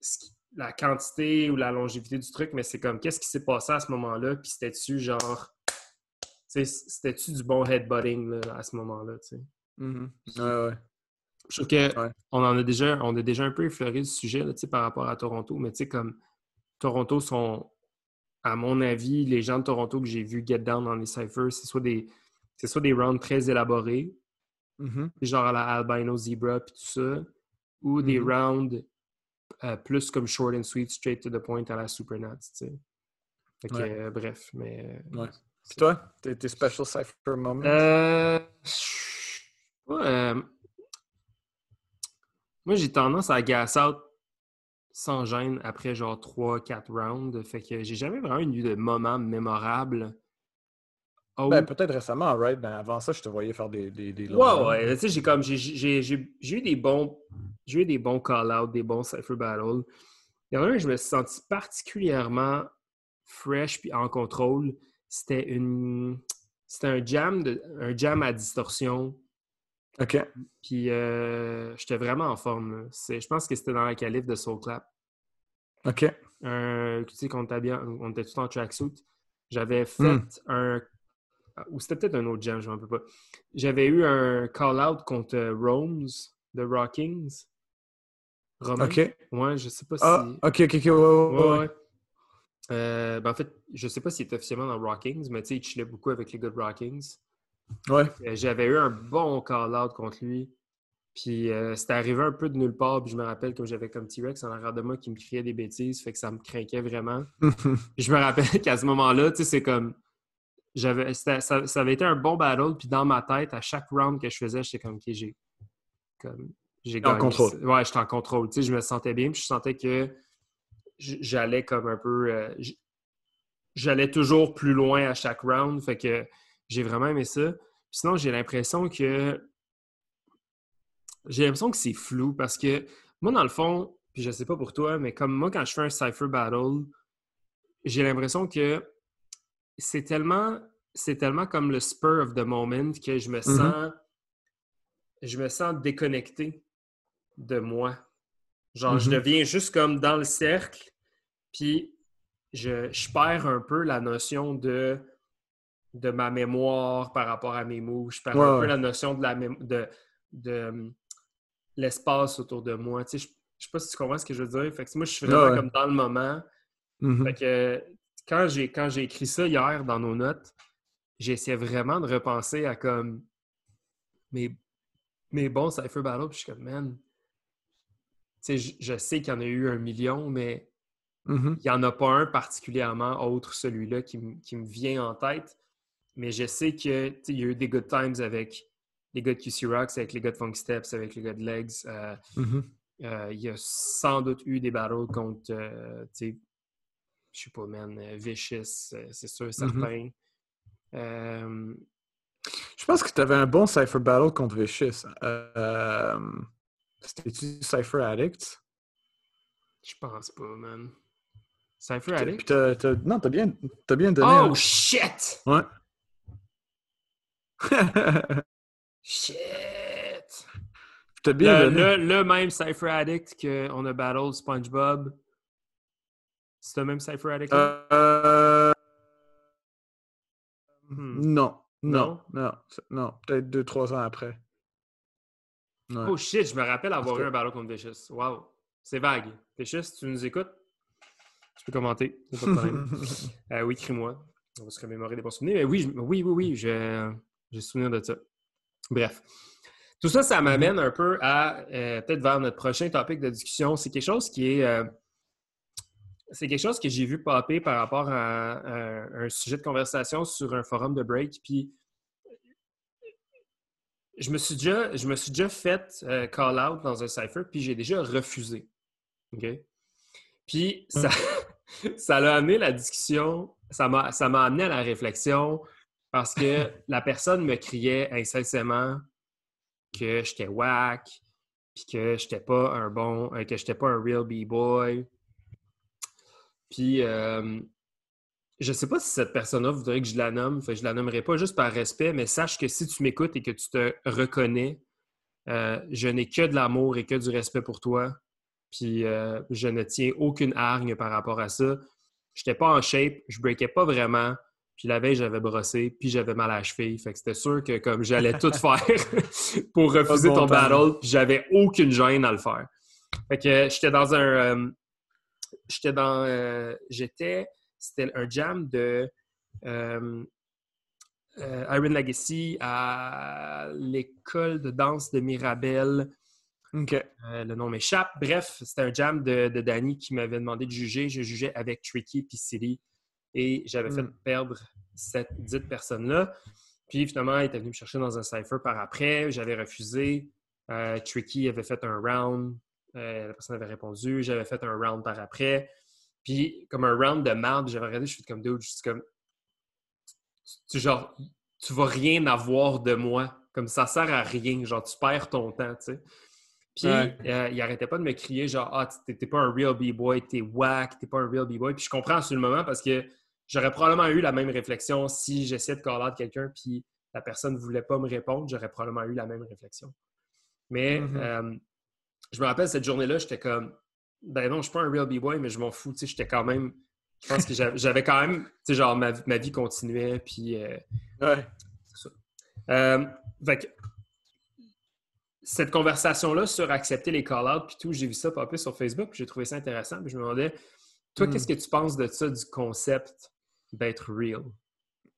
[SPEAKER 1] ce qui- la quantité ou la longévité du truc, mais c'est comme qu'est-ce qui s'est passé à ce moment-là, puis c'était-tu genre. C'était-tu du bon headbutting là, à ce moment-là, tu sais?
[SPEAKER 2] Mhm. Ouais, ouais.
[SPEAKER 1] Je trouve que
[SPEAKER 2] Ouais.
[SPEAKER 1] on en a déjà, on a déjà un peu effleuré le sujet là, tu sais, par rapport à Toronto, mais tu sais, comme Toronto sont, à mon avis, les gens de Toronto que j'ai vus get down dans les cyphers, c'est soit des c'est soit des rounds très élaborés,
[SPEAKER 2] Mhm.
[SPEAKER 1] genre à la Albino Zebra puis tout ça, ou des
[SPEAKER 2] Mhm.
[SPEAKER 1] rounds euh, plus comme short and sweet, straight to the point à la Supernats, tu sais. Fait que,
[SPEAKER 2] Ouais.
[SPEAKER 1] euh, bref, mais... euh,
[SPEAKER 2] Ouais. Puis toi, tes, special cipher moments?
[SPEAKER 1] Euh, ouais, euh, moi, j'ai tendance à gas out sans gêne après genre 3-4 rounds. Fait que j'ai jamais vraiment eu de moment mémorable. Oh,
[SPEAKER 2] Ben, peut-être récemment, right? Ben, avant ça, je te voyais faire des, des, des longs
[SPEAKER 1] ouais, ouais. Tu sais, j'ai comme eu des bons j'ai eu des bons call-outs, des bons cypher battles. Il y en a un que je me suis senti particulièrement fresh puis en contrôle. C'était une c'était un jam de, un jam à distorsion.
[SPEAKER 2] OK.
[SPEAKER 1] Puis euh, j'étais vraiment en forme. Je pense que c'était dans la calife de Soul Clap.
[SPEAKER 2] OK.
[SPEAKER 1] Un, tu sais, qu'on était, bien- on était tout en tracksuit. J'avais fait
[SPEAKER 2] Hmm.
[SPEAKER 1] un. Ou c'était peut-être un autre jam, je ne me rappelle pas. J'avais eu un call-out contre euh, Rome's de Rockings. Romain?
[SPEAKER 2] OK.
[SPEAKER 1] Ouais, je sais pas si.
[SPEAKER 2] Ah, OK, OK, OK. Ouais, ouais.
[SPEAKER 1] Euh, ben en fait, je sais pas s'il est officiellement dans Rockings, mais tu sais, il chillait beaucoup avec les gars de Rockings.
[SPEAKER 2] Ouais.
[SPEAKER 1] Euh, J'avais eu un bon call-out contre lui. Puis euh, c'était arrivé un peu de nulle part. Puis je me rappelle comme j'avais comme T-Rex en arrière de moi qui me criait des bêtises. Fait que ça me craquait vraiment. Puis je me rappelle qu'à ce moment-là, tu sais, c'est comme. J'avais ça, ça avait été un bon battle. Puis dans ma tête, à chaque round que je faisais, j'étais comme, OK, j'ai. Comme, j'ai
[SPEAKER 2] En
[SPEAKER 1] gagné.
[SPEAKER 2] contrôle.
[SPEAKER 1] Ouais, j'étais en contrôle. Tu sais, je me sentais bien. Puis je sentais que j'allais comme un peu. euh, j'allais toujours plus loin à chaque round. Fait que j'ai vraiment aimé ça. Puis sinon, j'ai l'impression que. J'ai l'impression que c'est flou parce que moi, dans le fond, puis je sais pas pour toi, mais comme moi, quand je fais un Cypher Battle, j'ai l'impression que c'est tellement. C'est tellement comme le spur of the moment que je me sens. Je me sens déconnecté de moi. Genre, je
[SPEAKER 2] Mhm.
[SPEAKER 1] deviens juste comme dans le cercle, puis je, je perds un peu la notion de, de ma mémoire par rapport à mes mots. Je perds un peu la notion de la de, de hum, l'espace autour de moi. Tu sais, je, je sais pas si tu comprends ce que je veux dire. Fait que moi, je suis vraiment
[SPEAKER 2] Ouais,
[SPEAKER 1] comme dans le moment.
[SPEAKER 2] Mhm.
[SPEAKER 1] Fait que quand j'ai quand j'ai écrit ça hier dans nos notes, j'essayais vraiment de repenser à comme mes, mes bons Cypher Battles. Puis je suis comme, man, je, je sais qu'il y en a eu un million, mais
[SPEAKER 2] Mhm.
[SPEAKER 1] il n'y en a pas un particulièrement autre, celui-là, qui, me- qui me vient en tête. Mais je sais que tu sais, il y a eu des good times avec les gars de QC Rocks, avec les gars de Funk Steps, avec les gars de Legs. Euh,
[SPEAKER 2] Mhm.
[SPEAKER 1] euh, il y a sans doute eu des battles contre, euh, je sais pas, man, Vicious, c'est sûr, certain. Euh,
[SPEAKER 2] Je pense que tu avais un bon Cypher Battle contre Vicious. Euh, C'était-tu Cypher Addict?
[SPEAKER 1] Je pense pas, man. Cypher Addict?
[SPEAKER 2] non, t'as bien, bien donné.
[SPEAKER 1] Oh, shit!
[SPEAKER 2] Ouais.
[SPEAKER 1] Shit!
[SPEAKER 2] t'as bien
[SPEAKER 1] Le,
[SPEAKER 2] donné.
[SPEAKER 1] le- le même Cypher Addict qu'on a battle SpongeBob. C'est le même Cypher Addict? là?
[SPEAKER 2] Euh,
[SPEAKER 1] Hmm.
[SPEAKER 2] Non,
[SPEAKER 1] Non?
[SPEAKER 2] non, non. Peut-être deux, trois ans après. Ouais.
[SPEAKER 1] Oh shit, je me rappelle avoir eu un battle contre Vicious. Wow. C'est vague. Vicious, tu nous écoutes, tu peux commenter. pas de problème. Euh, oui, crie-moi. On va se remémorer des bons souvenirs. Mais oui, je- oui, oui, oui, je- j'ai souvenir de ça. Bref. Tout ça, ça m'amène un peu à euh, peut-être vers notre prochain topic de discussion. C'est quelque chose qui est. c'est quelque chose que j'ai vu popper par rapport à, à un sujet de conversation sur un forum de break. Puis je me suis déjà, je me suis déjà fait euh, call out dans un cipher, puis j'ai déjà refusé. OK? Puis ça, ça l'a amené la discussion, ça m'a, ça m'a amené à la réflexion parce que la personne me criait incessamment que j'étais whack, puis que j'étais pas un bon, euh, que j'étais pas un real b-boy. Puis euh, je sais pas si cette personne-là voudrait que je la nomme, fait je la nommerai pas juste par respect, mais sache que si tu m'écoutes et que tu te reconnais, euh, je n'ai que de l'amour et que du respect pour toi. Puis euh, je ne tiens aucune hargne par rapport à ça. Je n'étais pas en shape, je breakais pas vraiment. Puis la veille, j'avais brossé, puis j'avais mal à la cheville. Fait que c'était sûr que comme j'allais tout faire pour refuser
[SPEAKER 2] bon
[SPEAKER 1] ton
[SPEAKER 2] temps.
[SPEAKER 1] battle, puis j'avais aucune gêne à le faire. Fait que j'étais dans un. euh, j'étais dans. euh, j'étais. C'était un jam de euh, euh, Iron Legacy à l'école de danse de Mirabel. Le nom m'échappe. Bref, c'était un jam de, de Danny qui m'avait demandé de juger. Je jugeais avec Tricky puis Silly. Et j'avais fait
[SPEAKER 2] Mm.
[SPEAKER 1] perdre cette dite personne-là. Puis finalement, il était venu me chercher dans un cipher par après. J'avais refusé. Euh, Tricky avait fait un round. Euh, la personne avait répondu. J'avais fait un round par après. Puis comme un round de merde, j'avais regardé, je suis comme dude, je suis comme. Tu, genre, tu vas rien avoir de moi. Comme ça sert à rien. Genre, tu perds ton temps, tu sais. Puis,
[SPEAKER 2] Ouais.
[SPEAKER 1] euh, il arrêtait pas de me crier genre Ah, t'es pas un real B-boy, t'es whack, t'es pas un real B-boy. Puis je comprends sur le moment parce que j'aurais probablement eu la même réflexion si j'essayais de call out quelqu'un puis la personne ne voulait pas me répondre, j'aurais probablement eu la même réflexion. Mais
[SPEAKER 2] Mhm.
[SPEAKER 1] euh, je me rappelle cette journée-là, j'étais comme Ben non, je suis pas un real B-boy, mais je m'en fous. Tu sais, j'étais quand même. Je pense que j'avais quand même. Tu sais, genre, ma, ma vie continuait. Puis. euh,
[SPEAKER 2] Ouais.
[SPEAKER 1] euh, fait que, cette conversation-là sur accepter les call-outs puis tout, j'ai vu ça popper sur Facebook, puis j'ai trouvé ça intéressant. Puis je me demandais, toi,
[SPEAKER 2] Mm.
[SPEAKER 1] qu'est-ce que tu penses de ça, du concept d'être real?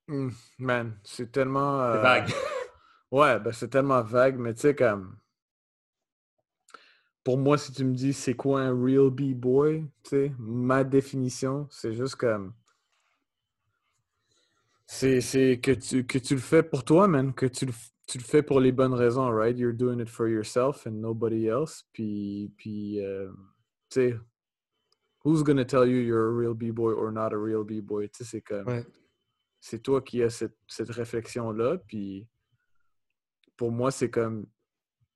[SPEAKER 2] Hmm, Man, c'est tellement.
[SPEAKER 1] C'est
[SPEAKER 2] euh,
[SPEAKER 1] vague.
[SPEAKER 2] Ouais, ben c'est tellement vague, mais tu sais, comme. Pour moi, si tu me dis c'est quoi un real B-boy, tu sais, ma définition, c'est juste comme. C'est que tu, que tu le fais pour toi, man, que tu le, tu le fais pour les bonnes raisons, right? You're doing it for yourself and nobody else. Puis, puis euh, tu sais, who's gonna tell you you're a real B-boy or not a real B-boy? Tu sais, c'est comme
[SPEAKER 1] Ouais.
[SPEAKER 2] c'est toi qui as cette, cette réflexion-là. Puis pour moi, c'est comme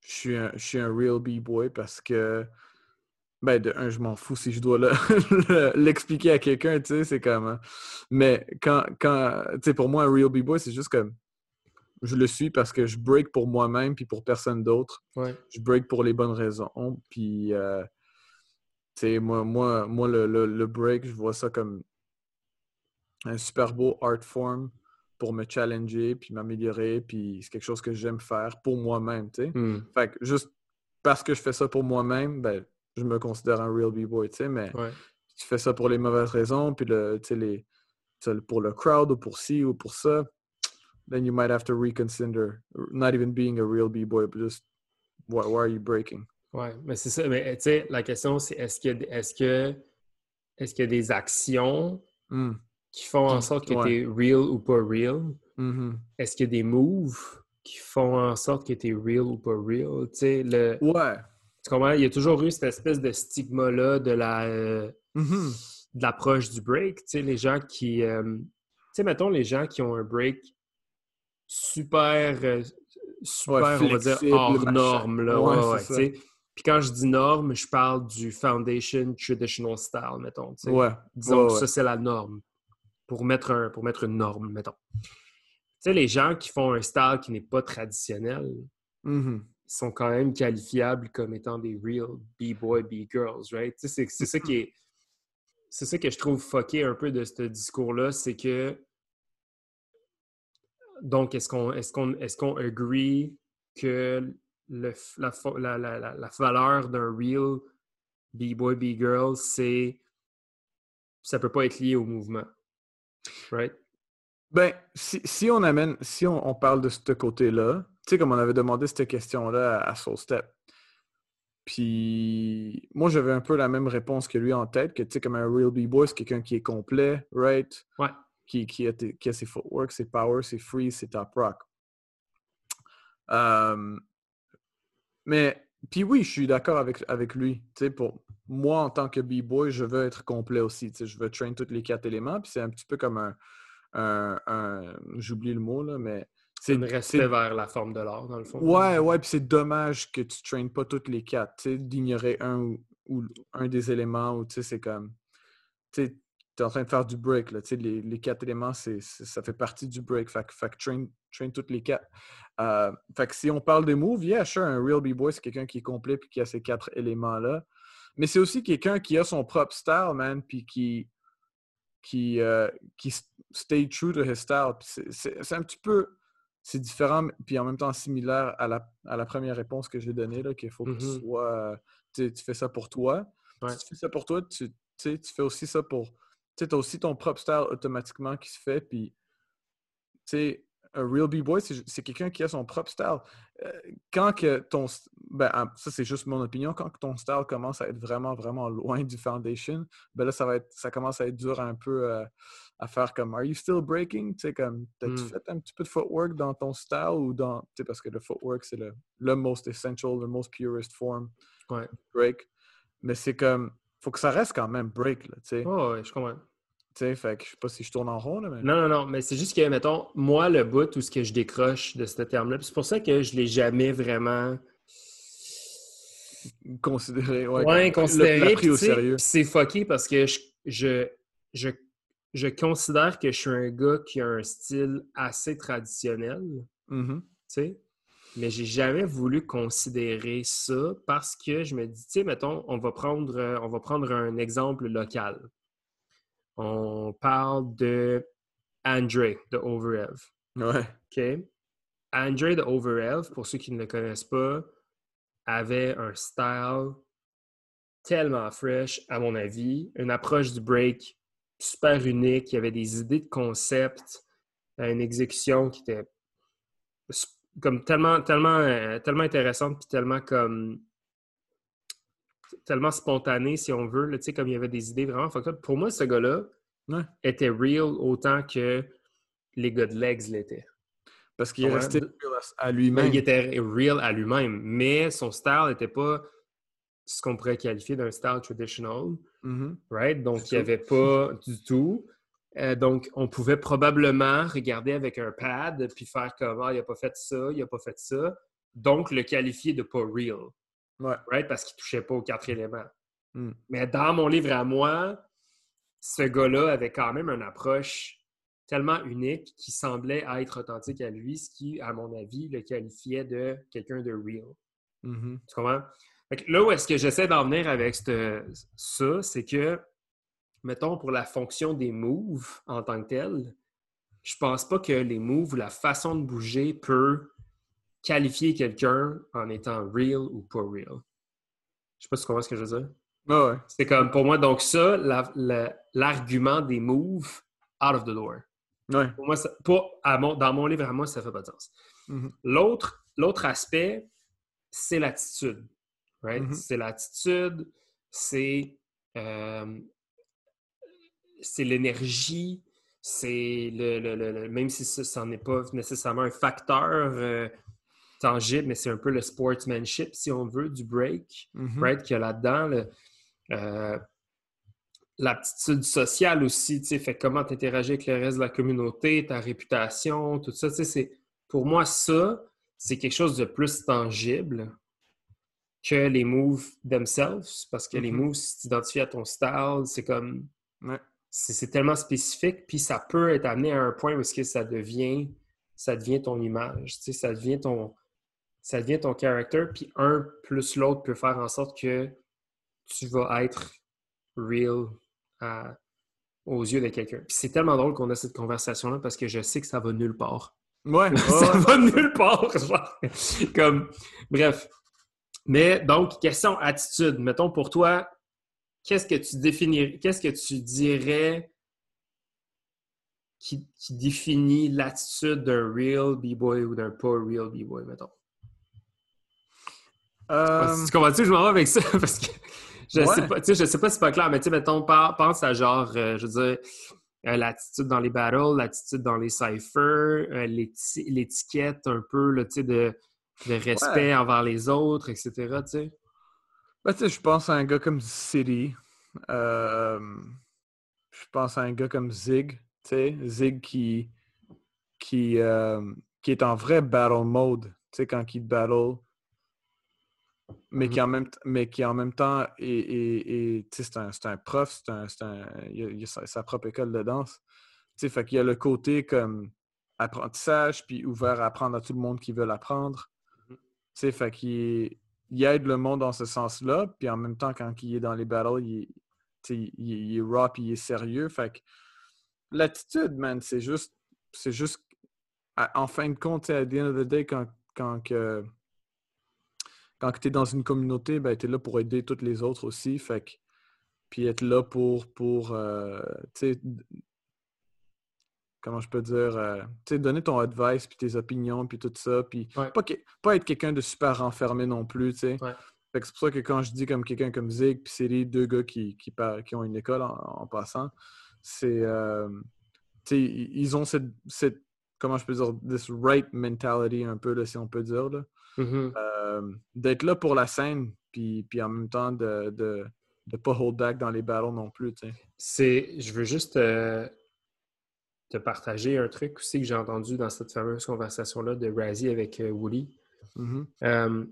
[SPEAKER 2] je suis un, je suis un real B-boy parce que, ben, de un, je m'en fous si je dois le- le- l'expliquer à quelqu'un, tu sais, c'est comme. hein. Mais quand, quand tu sais, pour moi, un real B-boy, c'est juste comme je le suis parce que je break pour moi-même puis pour personne d'autre.
[SPEAKER 1] Ouais.
[SPEAKER 2] Je break pour les bonnes raisons. Puis, euh, tu sais, moi, moi, moi le, le, le break, je vois ça comme un super beau art form pour me challenger, puis m'améliorer, puis c'est quelque chose que j'aime faire pour moi-même, tu sais.
[SPEAKER 1] Hmm.
[SPEAKER 2] Fait que juste parce que je fais ça pour moi-même, ben, je me considère un real b-boy, tu sais, mais
[SPEAKER 1] Ouais.
[SPEAKER 2] tu fais ça pour les mauvaises raisons, puis le, tu sais, les, pour le crowd ou pour ci ou pour ça, then you might have to reconsider not even being a real b-boy, but just why, why are you breaking?
[SPEAKER 1] Ouais, mais c'est ça. Mais tu sais, la question, c'est est-ce qu'il y, a- est-ce que, qu'il y a des actions
[SPEAKER 2] Mm.
[SPEAKER 1] Qui font en sorte que
[SPEAKER 2] ouais.
[SPEAKER 1] tu es real ou pas real?
[SPEAKER 2] Mhm.
[SPEAKER 1] Est-ce qu'il y a des moves qui font en sorte que tu es real ou pas real? Tu sais, le,
[SPEAKER 2] Ouais.
[SPEAKER 1] tu comprends? Il y a toujours eu cette espèce de stigma-là de la. euh,
[SPEAKER 2] Mhm.
[SPEAKER 1] de l'approche du break. Tu sais, les gens qui. euh, tu sais, mettons, les gens qui ont un break super. euh, super,
[SPEAKER 2] Ouais,
[SPEAKER 1] on va dire, hors
[SPEAKER 2] machin.
[SPEAKER 1] norme. Là,
[SPEAKER 2] Ouais,
[SPEAKER 1] ouais. Puis quand je dis norme, je parle du foundation traditional style, mettons.
[SPEAKER 2] Ouais.
[SPEAKER 1] Disons que ça, c'est la norme. Pour mettre, un, pour mettre une norme, mettons. Tu sais, les gens qui font un style qui n'est pas traditionnel,
[SPEAKER 2] Mhm.
[SPEAKER 1] ils sont quand même qualifiables comme étant des real B-boy, B-girls, right? Tu sais, c'est, ça qui est... C'est ça que je trouve fucké un peu de ce discours-là, c'est que... Donc, est-ce qu'on est qu'on est qu'on agree que le, la, la, la valeur d'un real B-boy, B-girl, c'est... Ça peut pas être lié au mouvement, right?
[SPEAKER 2] Ben, si, si on amène, si on, on parle de ce côté-là, tu sais, comme on avait demandé cette question-là à, à Soul Step. Puis, moi, j'avais un peu la même réponse que lui en tête, que tu sais, comme un real B-boy, c'est quelqu'un qui est complet, right?
[SPEAKER 1] Ouais.
[SPEAKER 2] Qui, qui, a, tes- qui a ses footwork, ses power, ses free, ses top rock. Euh, mais, puis oui, je suis d'accord avec, avec lui. Pour moi, en tant que B-boy, je veux être complet aussi. Je veux train tous les quatre éléments. Puis c'est un petit peu comme un. un, un- J'oublie le mot, là, mais.
[SPEAKER 1] C'est une respect vers la forme de l'art, dans le fond.
[SPEAKER 2] Ouais, ouais, puis c'est dommage que tu traînes pas toutes les quatre, d'ignorer un ou, ou un des éléments, ou c'est comme, en train de faire du break, là, tu les, les quatre éléments, ça fait partie du break, fait, que- train, train toutes les quatre. Euh, fait que si on parle des moves, yeah, sure, un real B-boy, c'est quelqu'un qui est complet puis qui a ces quatre éléments-là, mais c'est aussi quelqu'un qui a son propre style, man, puis qui, qui, euh, qui stay true to his style. C'est- un petit peu c'est différent, puis en même temps similaire à la, à la première réponse que j'ai donnée, qu'il faut que tu
[SPEAKER 1] Mhm.
[SPEAKER 2] sois. tu tu fais ça pour toi.
[SPEAKER 1] Ouais.
[SPEAKER 2] Si tu fais ça pour toi, tu, tu tu fais aussi ça pour. Tu as aussi ton propre style automatiquement qui se fait. Puis, tu sais, un real B-boy, c'est c'est quelqu'un qui a son propre style. Euh, quand que ton. Ben, ah, ça, c'est juste mon opinion. Quand que ton style commence à être vraiment, vraiment loin du foundation, ben là, ça, va être, ça commence à être dur un peu euh, à faire comme Are you still breaking? Tu sais, comme, t'as-tu
[SPEAKER 1] Mm.
[SPEAKER 2] fait un petit peu de footwork dans ton style ou dans. Tu sais, parce que le footwork, c'est le, le most essential, le most purest form
[SPEAKER 1] Ouais.
[SPEAKER 2] break. Mais c'est comme. Faut que ça reste quand même break, là, tu sais.
[SPEAKER 1] Oh, ouais, je comprends.
[SPEAKER 2] Sais, fait que je sais pas si je tourne en rond, là, mais.
[SPEAKER 1] Non, non, non, mais c'est juste que, mettons, moi, le bout où ce que je décroche de ce terme-là, c'est pour ça que je l'ai jamais vraiment
[SPEAKER 2] Considéré, ouais.
[SPEAKER 1] ouais, considéré.
[SPEAKER 2] pris au sérieux.
[SPEAKER 1] c'est fucké parce que je, je, je, je considère que je suis un gars qui a un style assez traditionnel,
[SPEAKER 2] Mhm.
[SPEAKER 1] tu sais. Mais j'ai jamais voulu considérer ça parce que je me dis, tu sais, mettons, on va prendre, euh, on va prendre un exemple local. On parle de Andre de Overev.
[SPEAKER 2] Ouais.
[SPEAKER 1] OK? Andre de Overev, pour ceux qui ne le connaissent pas, avait un style tellement fresh, à mon avis. Une approche du break super unique. Il y avait des idées de concept, une exécution qui était comme tellement, tellement, euh, tellement intéressante, puis tellement comme tellement spontanée, si on veut. là, comme il y avait des idées vraiment. Pour moi, ce gars-là
[SPEAKER 2] Ouais.
[SPEAKER 1] était real autant que les gars de Legs l'étaient.
[SPEAKER 2] Parce qu'il resté real à- lui-même.
[SPEAKER 1] il était real à lui-même, mais son style n'était pas ce qu'on pourrait qualifier d'un style traditional,
[SPEAKER 2] Mhm.
[SPEAKER 1] right? Donc, il n'y avait pas du tout. Euh, donc, on pouvait probablement regarder avec un pad puis faire comme Ah, il n'a pas fait ça, il n'a pas fait ça. Donc, le qualifier de pas real,
[SPEAKER 2] Ouais.
[SPEAKER 1] right? Parce qu'il ne touchait pas aux quatre éléments.
[SPEAKER 2] Mm.
[SPEAKER 1] Mais dans mon livre à moi, ce gars-là avait quand même une approche tellement unique qui semblait être authentique à lui, ce qui, à mon avis, le qualifiait de quelqu'un de real.
[SPEAKER 2] Mhm.
[SPEAKER 1] Tu comprends? Là où est-ce que j'essaie d'en venir avec cette- ça, c'est que, mettons, pour la fonction des moves en tant que tel, je pense pas que les moves ou la façon de bouger peut qualifier quelqu'un en étant real ou pas real. Je sais pas si tu comprends ce que je veux dire.
[SPEAKER 2] Ouais.
[SPEAKER 1] C'est comme, pour moi, donc ça, la- la- l'argument des moves, out of the door.
[SPEAKER 2] Ouais.
[SPEAKER 1] Pour moi, ça- pas à mon- dans mon livre à moi, ça fait pas de sens.
[SPEAKER 2] Mhm.
[SPEAKER 1] L'autre, l'autre aspect, c'est l'attitude. right?
[SPEAKER 2] Mhm.
[SPEAKER 1] C'est l'attitude, c'est euh, c'est l'énergie, c'est le, le- le- le- même si ça n'en est pas nécessairement un facteur euh, tangible, mais c'est un peu le sportsmanship, si on veut, du break
[SPEAKER 2] Mhm.
[SPEAKER 1] right, qu'il y a là-dedans. euh, L'aptitude sociale aussi, tu sais, fait comment tu interagis avec le reste de la communauté, ta réputation, tout ça, tu sais, c'est pour moi, ça, c'est quelque chose de plus tangible que les moves themselves, parce que les
[SPEAKER 2] Mhm.
[SPEAKER 1] moves, si tu t'identifies à ton style, c'est comme.
[SPEAKER 2] Ouais.
[SPEAKER 1] C'est tellement spécifique, puis ça peut être amené à un point où que ça devient, ça devient ton image, tu sais, ça devient ton, ça devient ton character, puis un plus l'autre peut faire en sorte que tu vas être real à- aux yeux de quelqu'un. Puis c'est tellement drôle qu'on a cette conversation-là parce que je sais que ça va nulle part.
[SPEAKER 2] Ouais,
[SPEAKER 1] ça va nulle part. genre. Comme, bref. Mais donc, question attitude. Mettons pour toi, qu'est-ce que tu définis, qu'est-ce que tu dirais qui, qui définit l'attitude d'un real b-boy ou d'un pas real b-boy, mettons?
[SPEAKER 2] Euh,
[SPEAKER 1] Tu comprends-tu je m'en vais avec ça? Parce que je
[SPEAKER 2] Ouais.
[SPEAKER 1] sais pas, tu sais, je sais pas si c'est pas clair, mais tu sais, mettons, pense à genre, euh, je veux dire, euh, l'attitude dans les battles, l'attitude dans les cyphers, euh, l'éti- l'étiquette un peu, là, tu sais, de, de respect envers les autres, etc., tu sais.
[SPEAKER 2] Ben, tu sais, je pense à un gars comme City. Je pense à un gars comme Zig. Tu sais, Zig qui, qui, qui est en vrai battle mode. Tu sais, quand il battle. Mais, qui en même, t- mais qui en même temps est, c'est un, c'est un prof, c'est un, c'est un- il, a, il a sa, sa propre école de danse. Tu sais, fait qu'il y a le côté comme apprentissage, puis ouvert à apprendre à tout le monde qui veut l'apprendre. Tu sais, fait qu'il il aide le monde dans ce sens-là, puis en même temps, quand il est dans les battles, il, tu sais, il, il est raw, puis il est sérieux. Fait que l'attitude, man, c'est juste, c'est juste, à- en fin de compte, at the end of the day, quand, quand que, quand tu es dans une communauté, ben, tu es là pour aider toutes les autres aussi. Fait que, puis être là pour, pour euh, comment je peux dire, euh, tu sais, donner ton advice, puis tes opinions, puis tout ça. Puis
[SPEAKER 1] Ouais.
[SPEAKER 2] pas, que- pas être quelqu'un de super renfermé non plus, tu sais.
[SPEAKER 1] Ouais.
[SPEAKER 2] Fait que c'est pour ça que quand je dis comme quelqu'un comme Zig, puis c'est les deux gars qui, qui, ont une école en, en passant, c'est. euh, tu sais, ils ils ont cette, cette. Comment je peux dire? This right mentality, un peu, là, si on peut dire. Là.
[SPEAKER 1] Mhm.
[SPEAKER 2] Euh, D'être là pour la scène, puis, puis en même temps de, de, de pas hold back dans les battles non plus.
[SPEAKER 1] C'est, je veux juste euh, te partager un truc aussi que j'ai entendu dans cette fameuse conversation-là de Razzie avec euh, Woody.
[SPEAKER 2] Mhm.
[SPEAKER 1] Euh,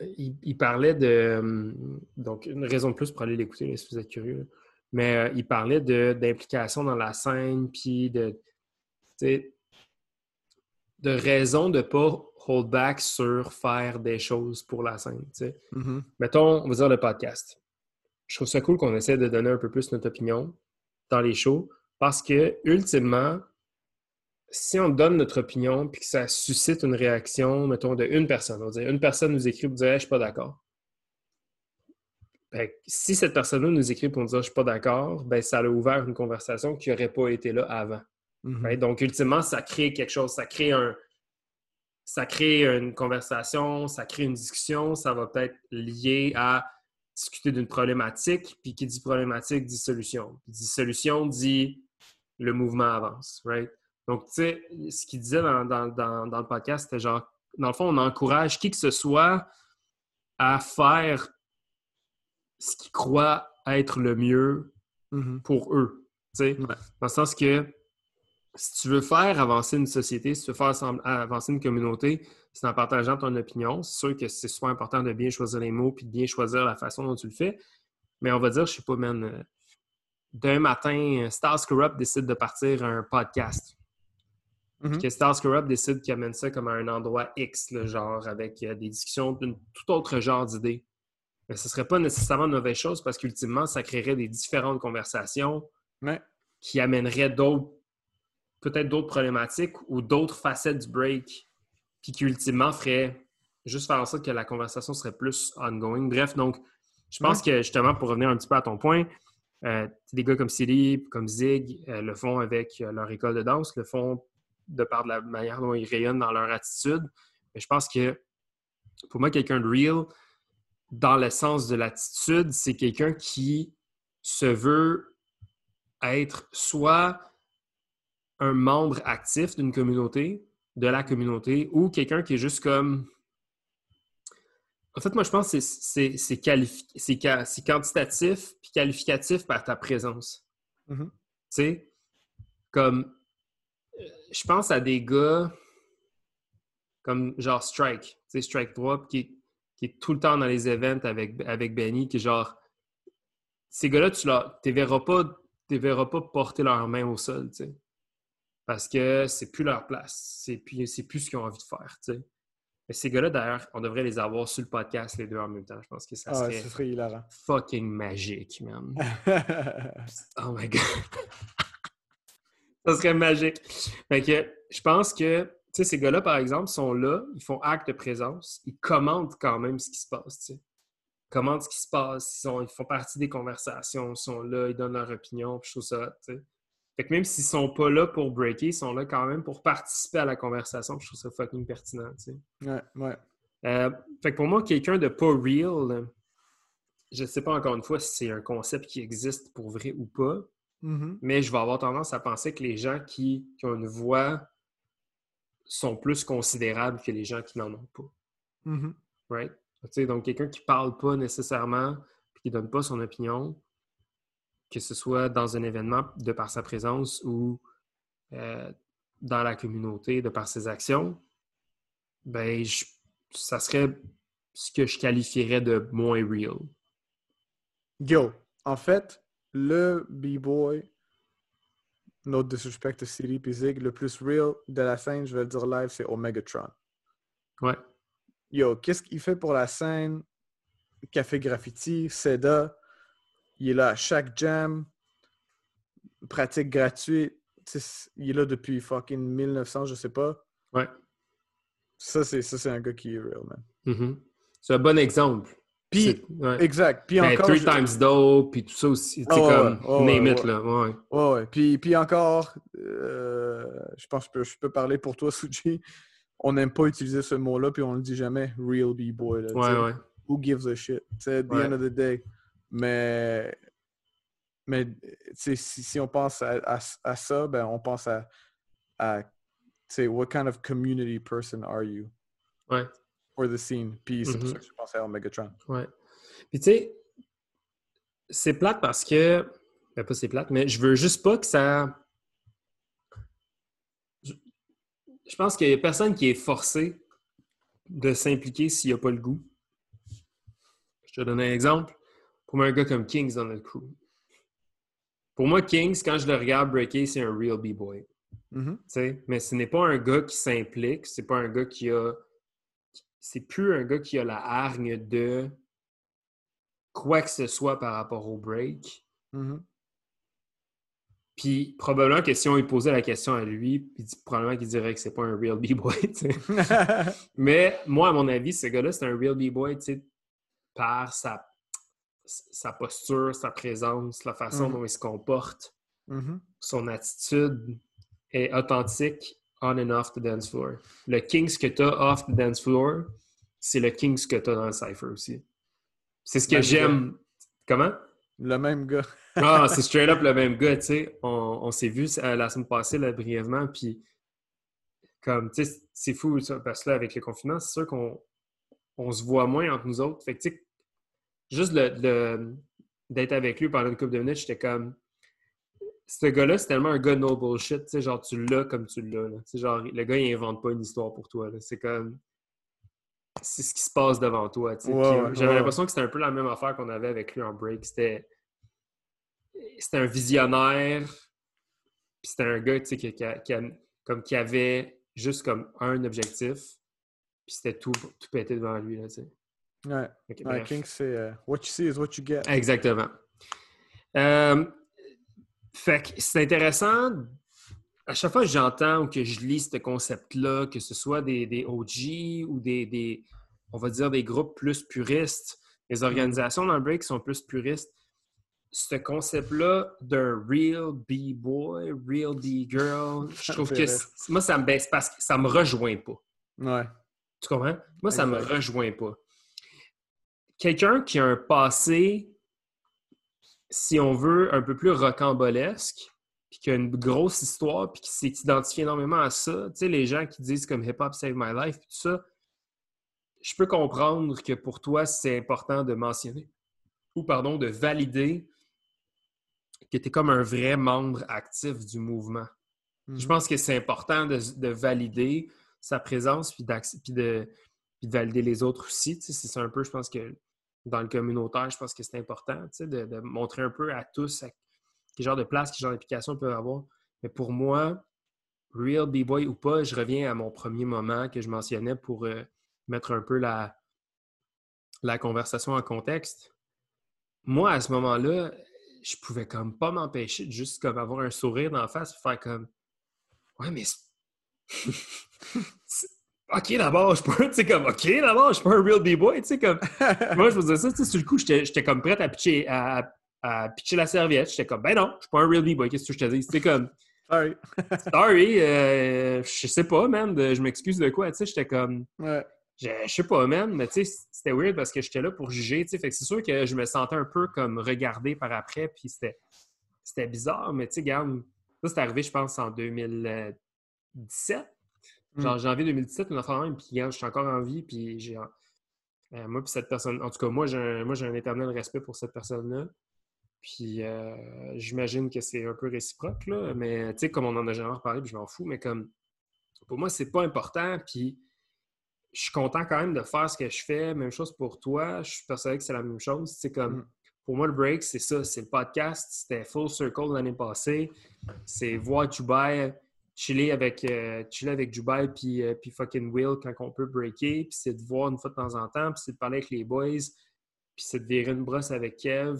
[SPEAKER 1] il, il parlait de. Donc, une raison de plus pour aller l'écouter, si vous êtes curieux. là. Mais euh, il parlait de- d'implication dans la scène, puis de. de raison de ne pas hold back sur faire des choses pour la scène.
[SPEAKER 2] Mhm.
[SPEAKER 1] Mettons, on va dire le podcast. Je trouve ça cool qu'on essaie de donner un peu plus notre opinion dans les shows parce que, ultimement, si on donne notre opinion puis que ça suscite une réaction, mettons, de une personne, on va dire, une personne nous écrit pour dire Hey, Je suis pas d'accord. Que si cette personne-là nous écrit pour nous dire Je suis pas d'accord, ben, ça a ouvert une conversation qui n'aurait pas été là avant.
[SPEAKER 2] Mhm.
[SPEAKER 1] Right? Donc, ultimement, ça crée quelque chose, ça crée un. Ça crée une conversation, ça crée une discussion, ça va peut-être lié à discuter d'une problématique, puis qui dit problématique dit solution. Puis dit solution dit le mouvement avance, right? Donc, tu sais, ce qu'il disait dans, dans- dans- dans le podcast, c'était genre, dans le fond, on encourage qui que ce soit à faire ce qu'il croit être le mieux
[SPEAKER 2] Mhm.
[SPEAKER 1] pour eux. tu sais.
[SPEAKER 2] Ouais.
[SPEAKER 1] Dans le sens que si tu veux faire avancer une société, si tu veux faire avancer une communauté, c'est en partageant ton opinion. C'est sûr que c'est super important de bien choisir les mots puis de bien choisir la façon dont tu le fais. Mais on va dire, je sais pas, man, euh, d'un matin, Stars Corrupt décide de partir un podcast.
[SPEAKER 2] Mhm.
[SPEAKER 1] Que Stars Corrupt décide qu'il amène ça comme à un endroit X, là, genre avec euh, des discussions d'un tout autre genre d'idées. Mais ce ne serait pas nécessairement une mauvaise chose parce qu'ultimement, ça créerait des différentes conversations
[SPEAKER 2] Ouais.
[SPEAKER 1] qui amèneraient d'autres, peut-être d'autres problématiques ou d'autres facettes du break, puis qui ultimement ferait juste faire en sorte que la conversation serait plus ongoing. Bref, donc, je pense que justement, pour revenir un petit peu à ton point, euh, des gars comme Silly, comme Zig euh, le font avec euh, leur école de danse, le font de par de la manière dont ils rayonnent dans leur attitude. Mais je pense que pour moi, quelqu'un de real, dans le sens de l'attitude, c'est quelqu'un qui se veut être soit un membre actif d'une communauté, de la communauté, ou quelqu'un qui est juste comme. En fait, moi, je pense que c'est- c'est qualifi- quantitatif puis qualificatif par ta présence.
[SPEAKER 2] Mhm.
[SPEAKER 1] Tu sais, comme. euh, Je pense à des gars comme genre Strike, tu sais, Strike 3, qui, qui est tout le temps dans les events avec, avec Benny, qui est genre. Ces gars-là, tu ne verras pas, tu verras pas porter leurs mains au sol, tu sais. Parce que c'est plus leur place. C'est plus, plus ce qu'ils ont envie de faire. Mais ces gars-là, d'ailleurs, on devrait les avoir sur le podcast les deux en même temps. Je pense que ça
[SPEAKER 2] Ah,
[SPEAKER 1] serait,
[SPEAKER 2] ce serait hilarant.
[SPEAKER 1] fucking magique, man. Oh my god. ça serait magique. Fait que je pense que, tu sais, ces gars-là, par exemple, sont là, ils font acte de présence, ils commentent quand même ce qui se passe, tu sais. Ils commentent ce qui se passe, ils, sont- ils font partie des conversations, ils sont là, ils donnent leur opinion, puis je trouve ça, hot, tu sais. Fait que même s'ils sont pas là pour breaker, ils sont là quand même pour participer à la conversation, je trouve ça fucking pertinent, tu sais.
[SPEAKER 2] ouais, ouais.
[SPEAKER 1] Euh, fait que pour moi, quelqu'un de pas real, je ne sais pas encore une fois si c'est un concept qui existe pour vrai ou pas,
[SPEAKER 2] Mhm.
[SPEAKER 1] mais je vais avoir tendance à penser que les gens qui, qui ont une voix sont plus considérables que les gens qui n'en ont pas.
[SPEAKER 2] Mhm.
[SPEAKER 1] Right? Donc, quelqu'un qui parle pas nécessairement puis qui donne pas son opinion, que ce soit dans un événement de par sa présence ou euh, dans la communauté de par ses actions, ben, je- ça serait ce que je qualifierais de moins real.
[SPEAKER 2] Yo, en fait, le B-Boy, no disrespect to CD puis Zig, le plus real de la scène, je vais le dire live, c'est Omegatron.
[SPEAKER 1] Ouais.
[SPEAKER 2] Yo, qu'est-ce qu'il fait pour la scène? Café Graffiti, Seda, il est là à chaque jam, pratique gratuite. Il est là depuis fucking 1900, je sais pas.
[SPEAKER 1] Ouais.
[SPEAKER 2] Ça, c'est ça, c'est un gars qui est real, man.
[SPEAKER 1] Mhm. C'est un bon exemple.
[SPEAKER 2] Puis,
[SPEAKER 1] ouais.
[SPEAKER 2] exact. Puis
[SPEAKER 1] Ben,
[SPEAKER 2] encore.
[SPEAKER 1] Three
[SPEAKER 2] je-
[SPEAKER 1] Times Dope, puis tout ça aussi. Tu sais,
[SPEAKER 2] ouais,
[SPEAKER 1] comme
[SPEAKER 2] ouais, ouais,
[SPEAKER 1] name it, là. Ouais.
[SPEAKER 2] Ouais. Puis, puis encore, euh, je pense que je peux, je peux parler pour toi, Suji. On n'aime pas utiliser ce mot-là, puis on le dit jamais, real B-boy.
[SPEAKER 1] Ouais, ouais.
[SPEAKER 2] Who gives a shit? Tu sais, at the end of the day. Mais, mais si, si on pense à, à, à ça, ben, on pense à, à what kind of community person are you?
[SPEAKER 1] Ouais.
[SPEAKER 2] for the scene? Puis c'est pour
[SPEAKER 1] Mhm.
[SPEAKER 2] ça que je pensais à Megatron.
[SPEAKER 1] Ouais. Puis tu sais, c'est plate parce que. Ben, pas c'est plate, mais je veux juste pas que ça. Je, pense qu'il y a personne qui est forcé de s'impliquer s'il n'a pas le goût. Je te donne un exemple. Pour moi, un gars comme Kings dans notre crew. Pour moi, Kings, quand je le regarde breaker, c'est un real B-boy.
[SPEAKER 2] Mhm.
[SPEAKER 1] sais. Mais ce n'est pas un gars qui s'implique, c'est pas un gars qui a. C'est plus un gars qui a la hargne de quoi que ce soit par rapport au break.
[SPEAKER 2] Mhm.
[SPEAKER 1] Puis probablement que si on lui posait la question à lui, puis probablement qu'il dirait que c'est pas un real B-boy. Mais moi, à mon avis, ce gars-là, c'est un real B-boy, par sa, sa posture, sa présence, la façon
[SPEAKER 2] Mhm.
[SPEAKER 1] dont il se comporte.
[SPEAKER 2] Mhm.
[SPEAKER 1] son attitude est authentique on and off the dance floor. Le Kings que tu as off the dance floor, c'est le Kings que tu as dans le Cypher aussi. C'est ce que j'aime. Comment?
[SPEAKER 2] Le même gars.
[SPEAKER 1] Ah, c'est straight up le même gars, tu sais. On, on s'est vu euh, la semaine passée, là, brièvement, puis comme, tu sais, c'est fou, ça, parce que là, avec le confinement, c'est sûr qu'on on se voit moins entre nous autres. Fait que, tu sais, juste d'être avec lui pendant une couple de minutes, j'étais comme, ce gars-là, c'est tellement un gars no bullshit, tu sais, genre, tu l'as comme tu l'as, genre, le gars, il invente pas une histoire pour toi. C'est comme, c'est ce qui se passe devant toi, J'avais l'impression que c'était un peu la même affaire qu'on avait avec lui en break. C'était c'était un visionnaire, puis c'était un gars, tu sais, qui, qui qui comme, qui avait juste comme un objectif, puis c'était tout, tout pété devant lui, là, tu sais.
[SPEAKER 2] Ouais.
[SPEAKER 1] Que
[SPEAKER 2] Ouais. King, c'est euh, what you see is what you get.
[SPEAKER 1] Exactement. Euh, fait que c'est intéressant. À chaque fois que j'entends ou que je lis ce concept-là, que ce soit des, des OG ou des, des- on va dire, des groupes plus puristes, les organisations dans le break qui sont plus puristes, ce concept-là d'un real B-boy, real B-girl, je trouve que moi, ça me baisse parce que ça me rejoint pas.
[SPEAKER 2] Ouais.
[SPEAKER 1] Tu comprends? Moi, ça me rejoint pas. Quelqu'un qui a un passé, si on veut, un peu plus rocambolesque, puis qui a une grosse histoire, puis qui s'est identifié énormément à ça, tu sais, les gens qui disent comme Hip Hop Save My Life, puis tout ça, je peux comprendre que pour toi, c'est important de mentionner, ou pardon, de valider que tu es comme un vrai membre actif du mouvement. Je
[SPEAKER 2] Mhm.
[SPEAKER 1] pense que c'est important de, de valider sa présence puis, de, puis de valider les autres aussi. C'est un peu, je pense que dans le communautaire, je pense que c'est important de, de, montrer un peu à tous quel genre de place, quel genre d'application peuvent avoir. Mais pour moi, real B-boy ou pas, je reviens à mon premier moment que je mentionnais pour euh, mettre un peu la, la conversation en contexte. Moi, à ce moment-là, je pouvais comme pas m'empêcher de juste comme avoir un sourire d'en face et faire comme Ouais, mais OK, d'abord, je peux, tu sais, comme, OK, d'abord, je suis pas un real B-boy, tu sais, comme, moi, je faisais ça, tu sais, sur le coup, j'étais comme prêt à pitcher, à, à pitcher la serviette. J'étais comme, ben non, je suis pas un real B-boy, qu'est-ce que je te dis? C'était comme,
[SPEAKER 2] sorry.
[SPEAKER 1] sorry, euh, je sais pas, man, je m'excuse de quoi, tu sais, j'étais comme,
[SPEAKER 2] ouais.
[SPEAKER 1] je, sais pas, man, mais tu sais, c'était weird parce que j'étais là pour juger, tu sais, fait que c'est sûr que je me sentais un peu comme regardé par après, puis c'était bizarre, mais tu sais, regarde, ça, c'est arrivé, je pense, en 2017. Mm. Genre, janvier 2017, une affaire même, puis je suis encore en vie, puis j'ai. Euh, moi, puis cette personne. En tout cas, moi, j'ai un, moi, un éternel respect pour cette personne-là. Puis euh, j'imagine que c'est un peu réciproque, là. Mais tu sais, comme on en a jamais parlé, puis je m'en fous, mais comme. Pour moi, c'est pas important, puis je suis content quand même de faire ce que je fais. Même chose pour toi. Je suis persuadé que c'est la même chose. C'est comme. Mm. Pour moi, le break, c'est ça. C'est le podcast. C'était Full Circle l'année passée. C'est voir Dubai chiller avec, euh, chiller avec Dubai puis, euh, puis fucking Will quand on peut breaker, puis c'est de voir une fois de temps en temps, puis c'est de parler avec les boys, puis c'est de virer une brosse avec Kev.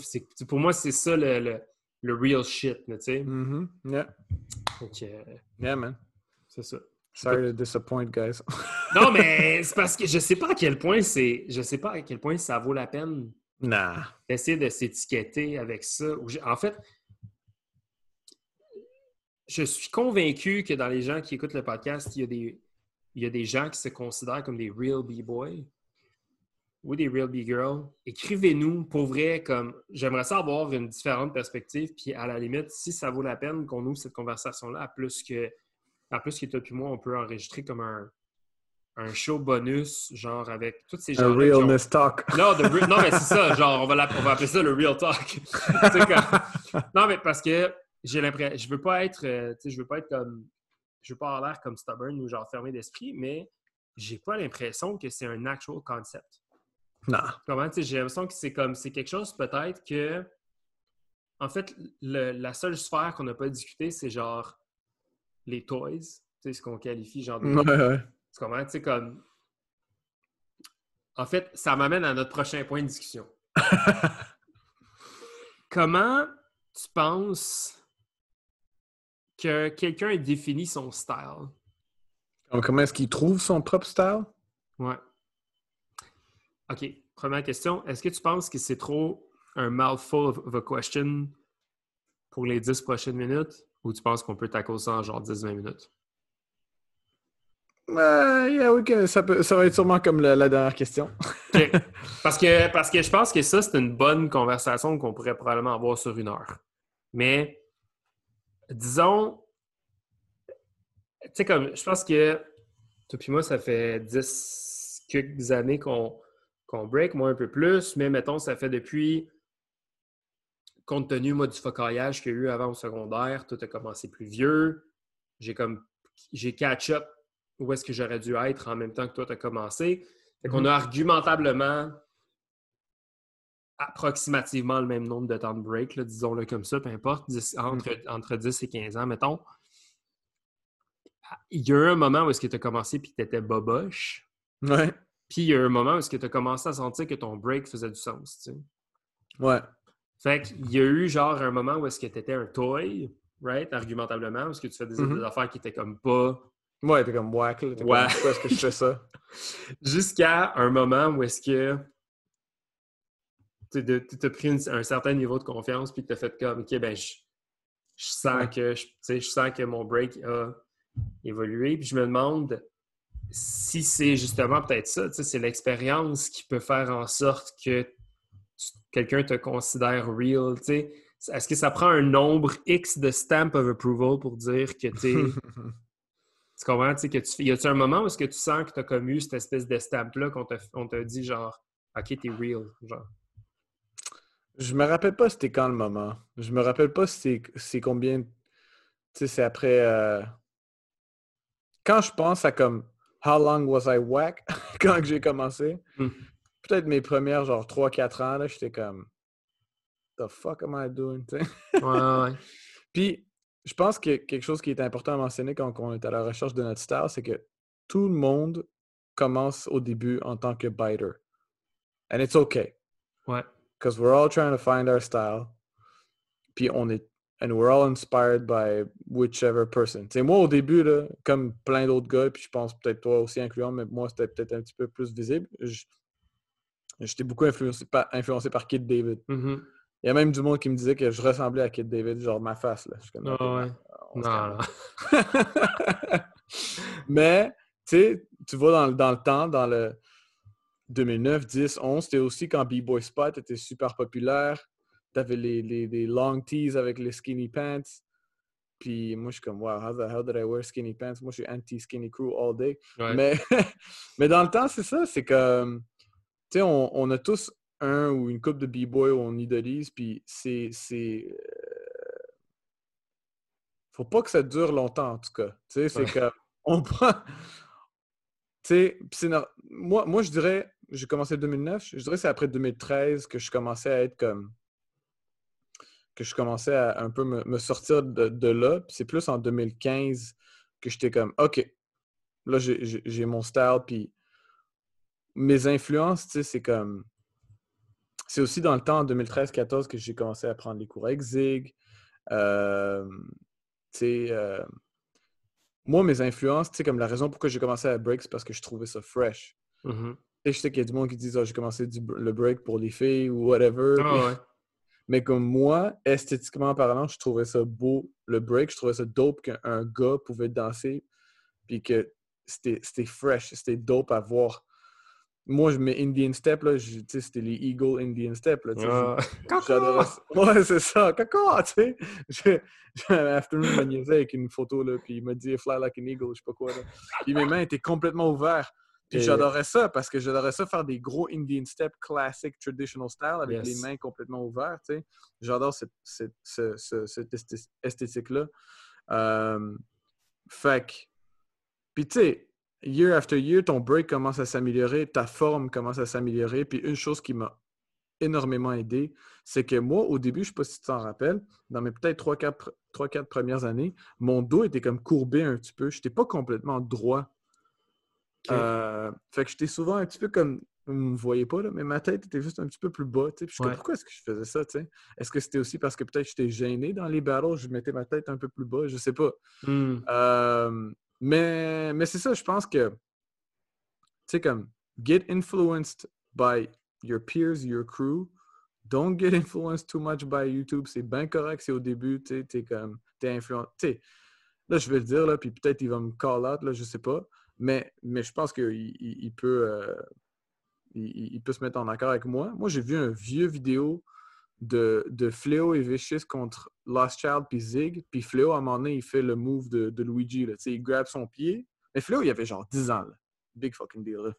[SPEAKER 1] Pour moi, c'est ça le, le, real shit, tu sais.
[SPEAKER 2] Mm Yeah.
[SPEAKER 1] Euh,
[SPEAKER 2] yeah, man.
[SPEAKER 1] C'est ça.
[SPEAKER 2] Sorry to disappoint, guys.
[SPEAKER 1] non, mais c'est parce que je sais pas à quel point c'est. Je sais pas à quel point ça vaut la peine
[SPEAKER 2] nah.
[SPEAKER 1] d'essayer de s'étiqueter avec ça. En fait, je suis convaincu que dans les gens qui écoutent le podcast, il y a des, il y a des gens qui se considèrent comme des real B-boys ou des real B-girls. Écrivez-nous pour vrai, comme j'aimerais ça avoir une différente perspective, puis à la limite, si ça vaut la peine qu'on ouvre cette conversation-là, à plus que à plus que toi et moi, on peut enregistrer comme un, un show bonus, genre avec toutes ces gens.
[SPEAKER 2] Un realness talk.
[SPEAKER 1] Non, non, mais c'est ça, genre on va, on va appeler ça le real talk. Non, mais parce que j'ai l'impression, je veux pas être, euh, je veux pas être comme, je veux pas avoir l'air comme stubborn ou genre fermé d'esprit, mais j'ai pas l'impression que c'est un actual concept.
[SPEAKER 2] Non.
[SPEAKER 1] Comment, tu sais, j'ai l'impression que c'est comme, c'est quelque chose peut-être que, en fait, la seule sphère qu'on n'a pas discuté, c'est genre les toys, tu sais, ce qu'on qualifie genre de.
[SPEAKER 2] Ouais, ouais.
[SPEAKER 1] Comment, tu sais, comme. En fait, ça m'amène à notre prochain point de discussion. Comment tu penses que quelqu'un définit son style.
[SPEAKER 2] Comment est-ce qu'il trouve son propre style?
[SPEAKER 1] Ouais. OK. Première question. Est-ce que tu penses que c'est trop un mouthful of a question pour les 10 prochaines minutes ou tu penses qu'on peut tackle ça en genre 10-20 minutes?
[SPEAKER 2] Euh, oui, ça, peut, ça va être sûrement comme la, dernière question.
[SPEAKER 1] parce, que, parce que je pense que ça, c'est une bonne conversation qu'on pourrait probablement avoir sur une heure. Mais disons, tu sais, comme, je pense que toi et moi, ça fait 10 quelques années qu'on break, moi un peu plus, mais mettons, ça fait depuis, compte tenu, moi, du focaillage qu'il y a eu avant au secondaire, tout a commencé plus vieux. J'ai comme, j'ai catch-up où est-ce que j'aurais dû être en même temps que toi, tu as commencé. Fait qu'on mm-hmm. a argumentablement approximativement le même nombre de temps de break, disons-le comme ça, peu importe, entre, entre 10 et 15 ans, mettons. Il y a eu un moment où est-ce que tu as commencé puis tu étais boboche.
[SPEAKER 2] Ouais.
[SPEAKER 1] Puis il y a eu un moment où est-ce que tu as commencé à sentir que ton break faisait du sens, tu sais.
[SPEAKER 2] Ouais.
[SPEAKER 1] Fait qu'il y a eu genre un moment où est-ce que tu étais un toy, right, argumentablement, est-ce que tu fais des, mm-hmm. affaires qui étaient comme pas...
[SPEAKER 2] Ouais, t'es comme whack, là.
[SPEAKER 1] Ouais.
[SPEAKER 2] Pourquoi est-ce que je fais ça?
[SPEAKER 1] Jusqu'à un moment où est-ce que tu as pris un certain niveau de confiance puis tu as fait comme, OK, ben, je, sens que je, je sens que mon break a évolué. Puis je me demande si c'est justement peut-être ça, c'est l'expérience qui peut faire en sorte que quelqu'un te considère real. Est-ce que ça prend un nombre X de stamp of approval pour dire que tu Tu comprends? Que tu, y a-tu un moment où est-ce que tu sens que tu as comme eu cette espèce de stamp-là qu'on t'a dit genre, OK, t'es real? Genre?
[SPEAKER 2] Je me rappelle pas c'était quand le moment. Je me rappelle pas c'est combien. Tu sais, c'est après. Euh, quand je pense à comme How long was I whack quand j'ai commencé?
[SPEAKER 1] Hmm.
[SPEAKER 2] Peut-être mes premières, genre 3-4 ans, là, j'étais comme The fuck am I doing?
[SPEAKER 1] Ouais, ouais.
[SPEAKER 2] Puis, je pense que quelque chose qui est important à mentionner quand on est à la recherche de notre style, c'est que tout le monde commence au début en tant que biter. And it's okay.
[SPEAKER 1] Ouais.
[SPEAKER 2] Because we're all trying to find our style. Puis on est. And we're all inspired by whichever person. Moi, au début, là, comme plein d'autres gars, puis je pense peut-être toi aussi incluant, mais moi, c'était peut-être un petit peu plus visible. J'étais beaucoup influencé par, influencé par Kid David.
[SPEAKER 1] Mhm.
[SPEAKER 2] Il y a même du monde qui me disait que je ressemblais à Kid David, genre ma face. Là. Je suis comme,
[SPEAKER 1] Ah, ouais.
[SPEAKER 2] se
[SPEAKER 1] Non, non.
[SPEAKER 2] Mais, tu sais, tu vois, dans, dans le temps, dans le 2009, 10, 11, c'était aussi quand B-Boy Spot était super populaire. T'avais les, les, les long tees avec les skinny pants. Puis moi, je suis comme, wow, how the hell did I wear skinny pants? Moi, je suis anti-skinny crew all day.
[SPEAKER 1] Ouais.
[SPEAKER 2] Mais, mais dans le temps, c'est ça, c'est que, tu sais, on, on a tous un ou une coupe de B-Boy où on idolise, puis c'est... c'est euh, Faut pas que ça dure longtemps, en tout cas. Tu sais, c'est
[SPEAKER 1] Ouais.
[SPEAKER 2] que on prend... Tu sais, moi, moi, je dirais, j'ai commencé en 2009, je dirais que c'est après 2013 que je commençais à être comme... que je commençais à un peu me, sortir de, là. Puis c'est plus en 2015 que j'étais comme, OK, là, j'ai- mon style, puis mes influences, tu sais, c'est comme... C'est aussi dans le temps, en 2013-14, que j'ai commencé à prendre les cours avec Zig. Euh, tu sais, euh, moi, mes influences, tu sais, comme la raison pourquoi j'ai commencé à break, c'est parce que je trouvais ça fresh. Sais, je sais qu'il y a du monde qui dit Ah, j'ai commencé du, le break pour les filles ou whatever.
[SPEAKER 1] Ah, ouais.
[SPEAKER 2] Mais comme moi, esthétiquement parlant, je trouvais ça beau, le break. Je trouvais ça dope qu'un gars pouvait danser. Puis que c'était c'était fresh, c'était dope à voir. Moi, je mets Indian Step, là, je- tu sais, c'était les Eagle Indian Step. Là,
[SPEAKER 1] Ah.
[SPEAKER 2] Ça. Ouais, c'est ça. Caca, tu sais. J'ai j'ai un afternoon niaisé avec une photo, là, puis il m'a dit Fly like an eagle, je sais pas quoi. Là. Puis mes mains étaient complètement ouvertes. Puis
[SPEAKER 1] Et-
[SPEAKER 2] j'adorais ça parce que j'adorais ça faire des gros Indian step classic traditional style avec
[SPEAKER 1] Yes.
[SPEAKER 2] les mains complètement ouvertes, tu sais. J'adore cette, cette, ce- ce- cette esthé- esthétique-là. Euh, fait que, puis tu sais, year after year, ton break commence à s'améliorer, ta forme commence à s'améliorer. Puis une chose qui m'a énormément aidé, c'est que moi, au début, je ne sais pas si tu t'en rappelles, dans mes peut-être 3-4 premières années, mon dos était comme courbé un petit peu. Je n'étais pas complètement droit. Euh, fait que j'étais souvent un petit peu comme. Vous ne me voyez pas, là, mais ma tête était juste un petit peu plus bas. Puis je
[SPEAKER 1] Ouais.
[SPEAKER 2] pourquoi est-ce que je faisais ça? Est-ce que c'était aussi parce que peut-être j'étais gêné dans les battles, je mettais ma tête un peu plus bas? Je sais pas.
[SPEAKER 1] Hmm.
[SPEAKER 2] Euh, mais mais c'est ça, je pense que, tu sais, comme, get influenced by your peers, your crew. Don't get influenced too much by YouTube. C'est bien correct, c'est au début, tu t'es comme, t'es influencé. Là, je vais le dire, là, puis peut-être il va me call out, là, je sais pas. Mais, mais je pense qu'il il, il peut, euh, il, peut se mettre en accord avec moi. Moi, j'ai vu un vieux vidéo de, de Fléau et Vicious contre Lost Child puis Zig. Puis Fléau, à un moment donné, il fait le move de, de Luigi. Là. Il grab son pied. Mais Fléau, il avait genre 10 ans. Là. Big fucking deal. là.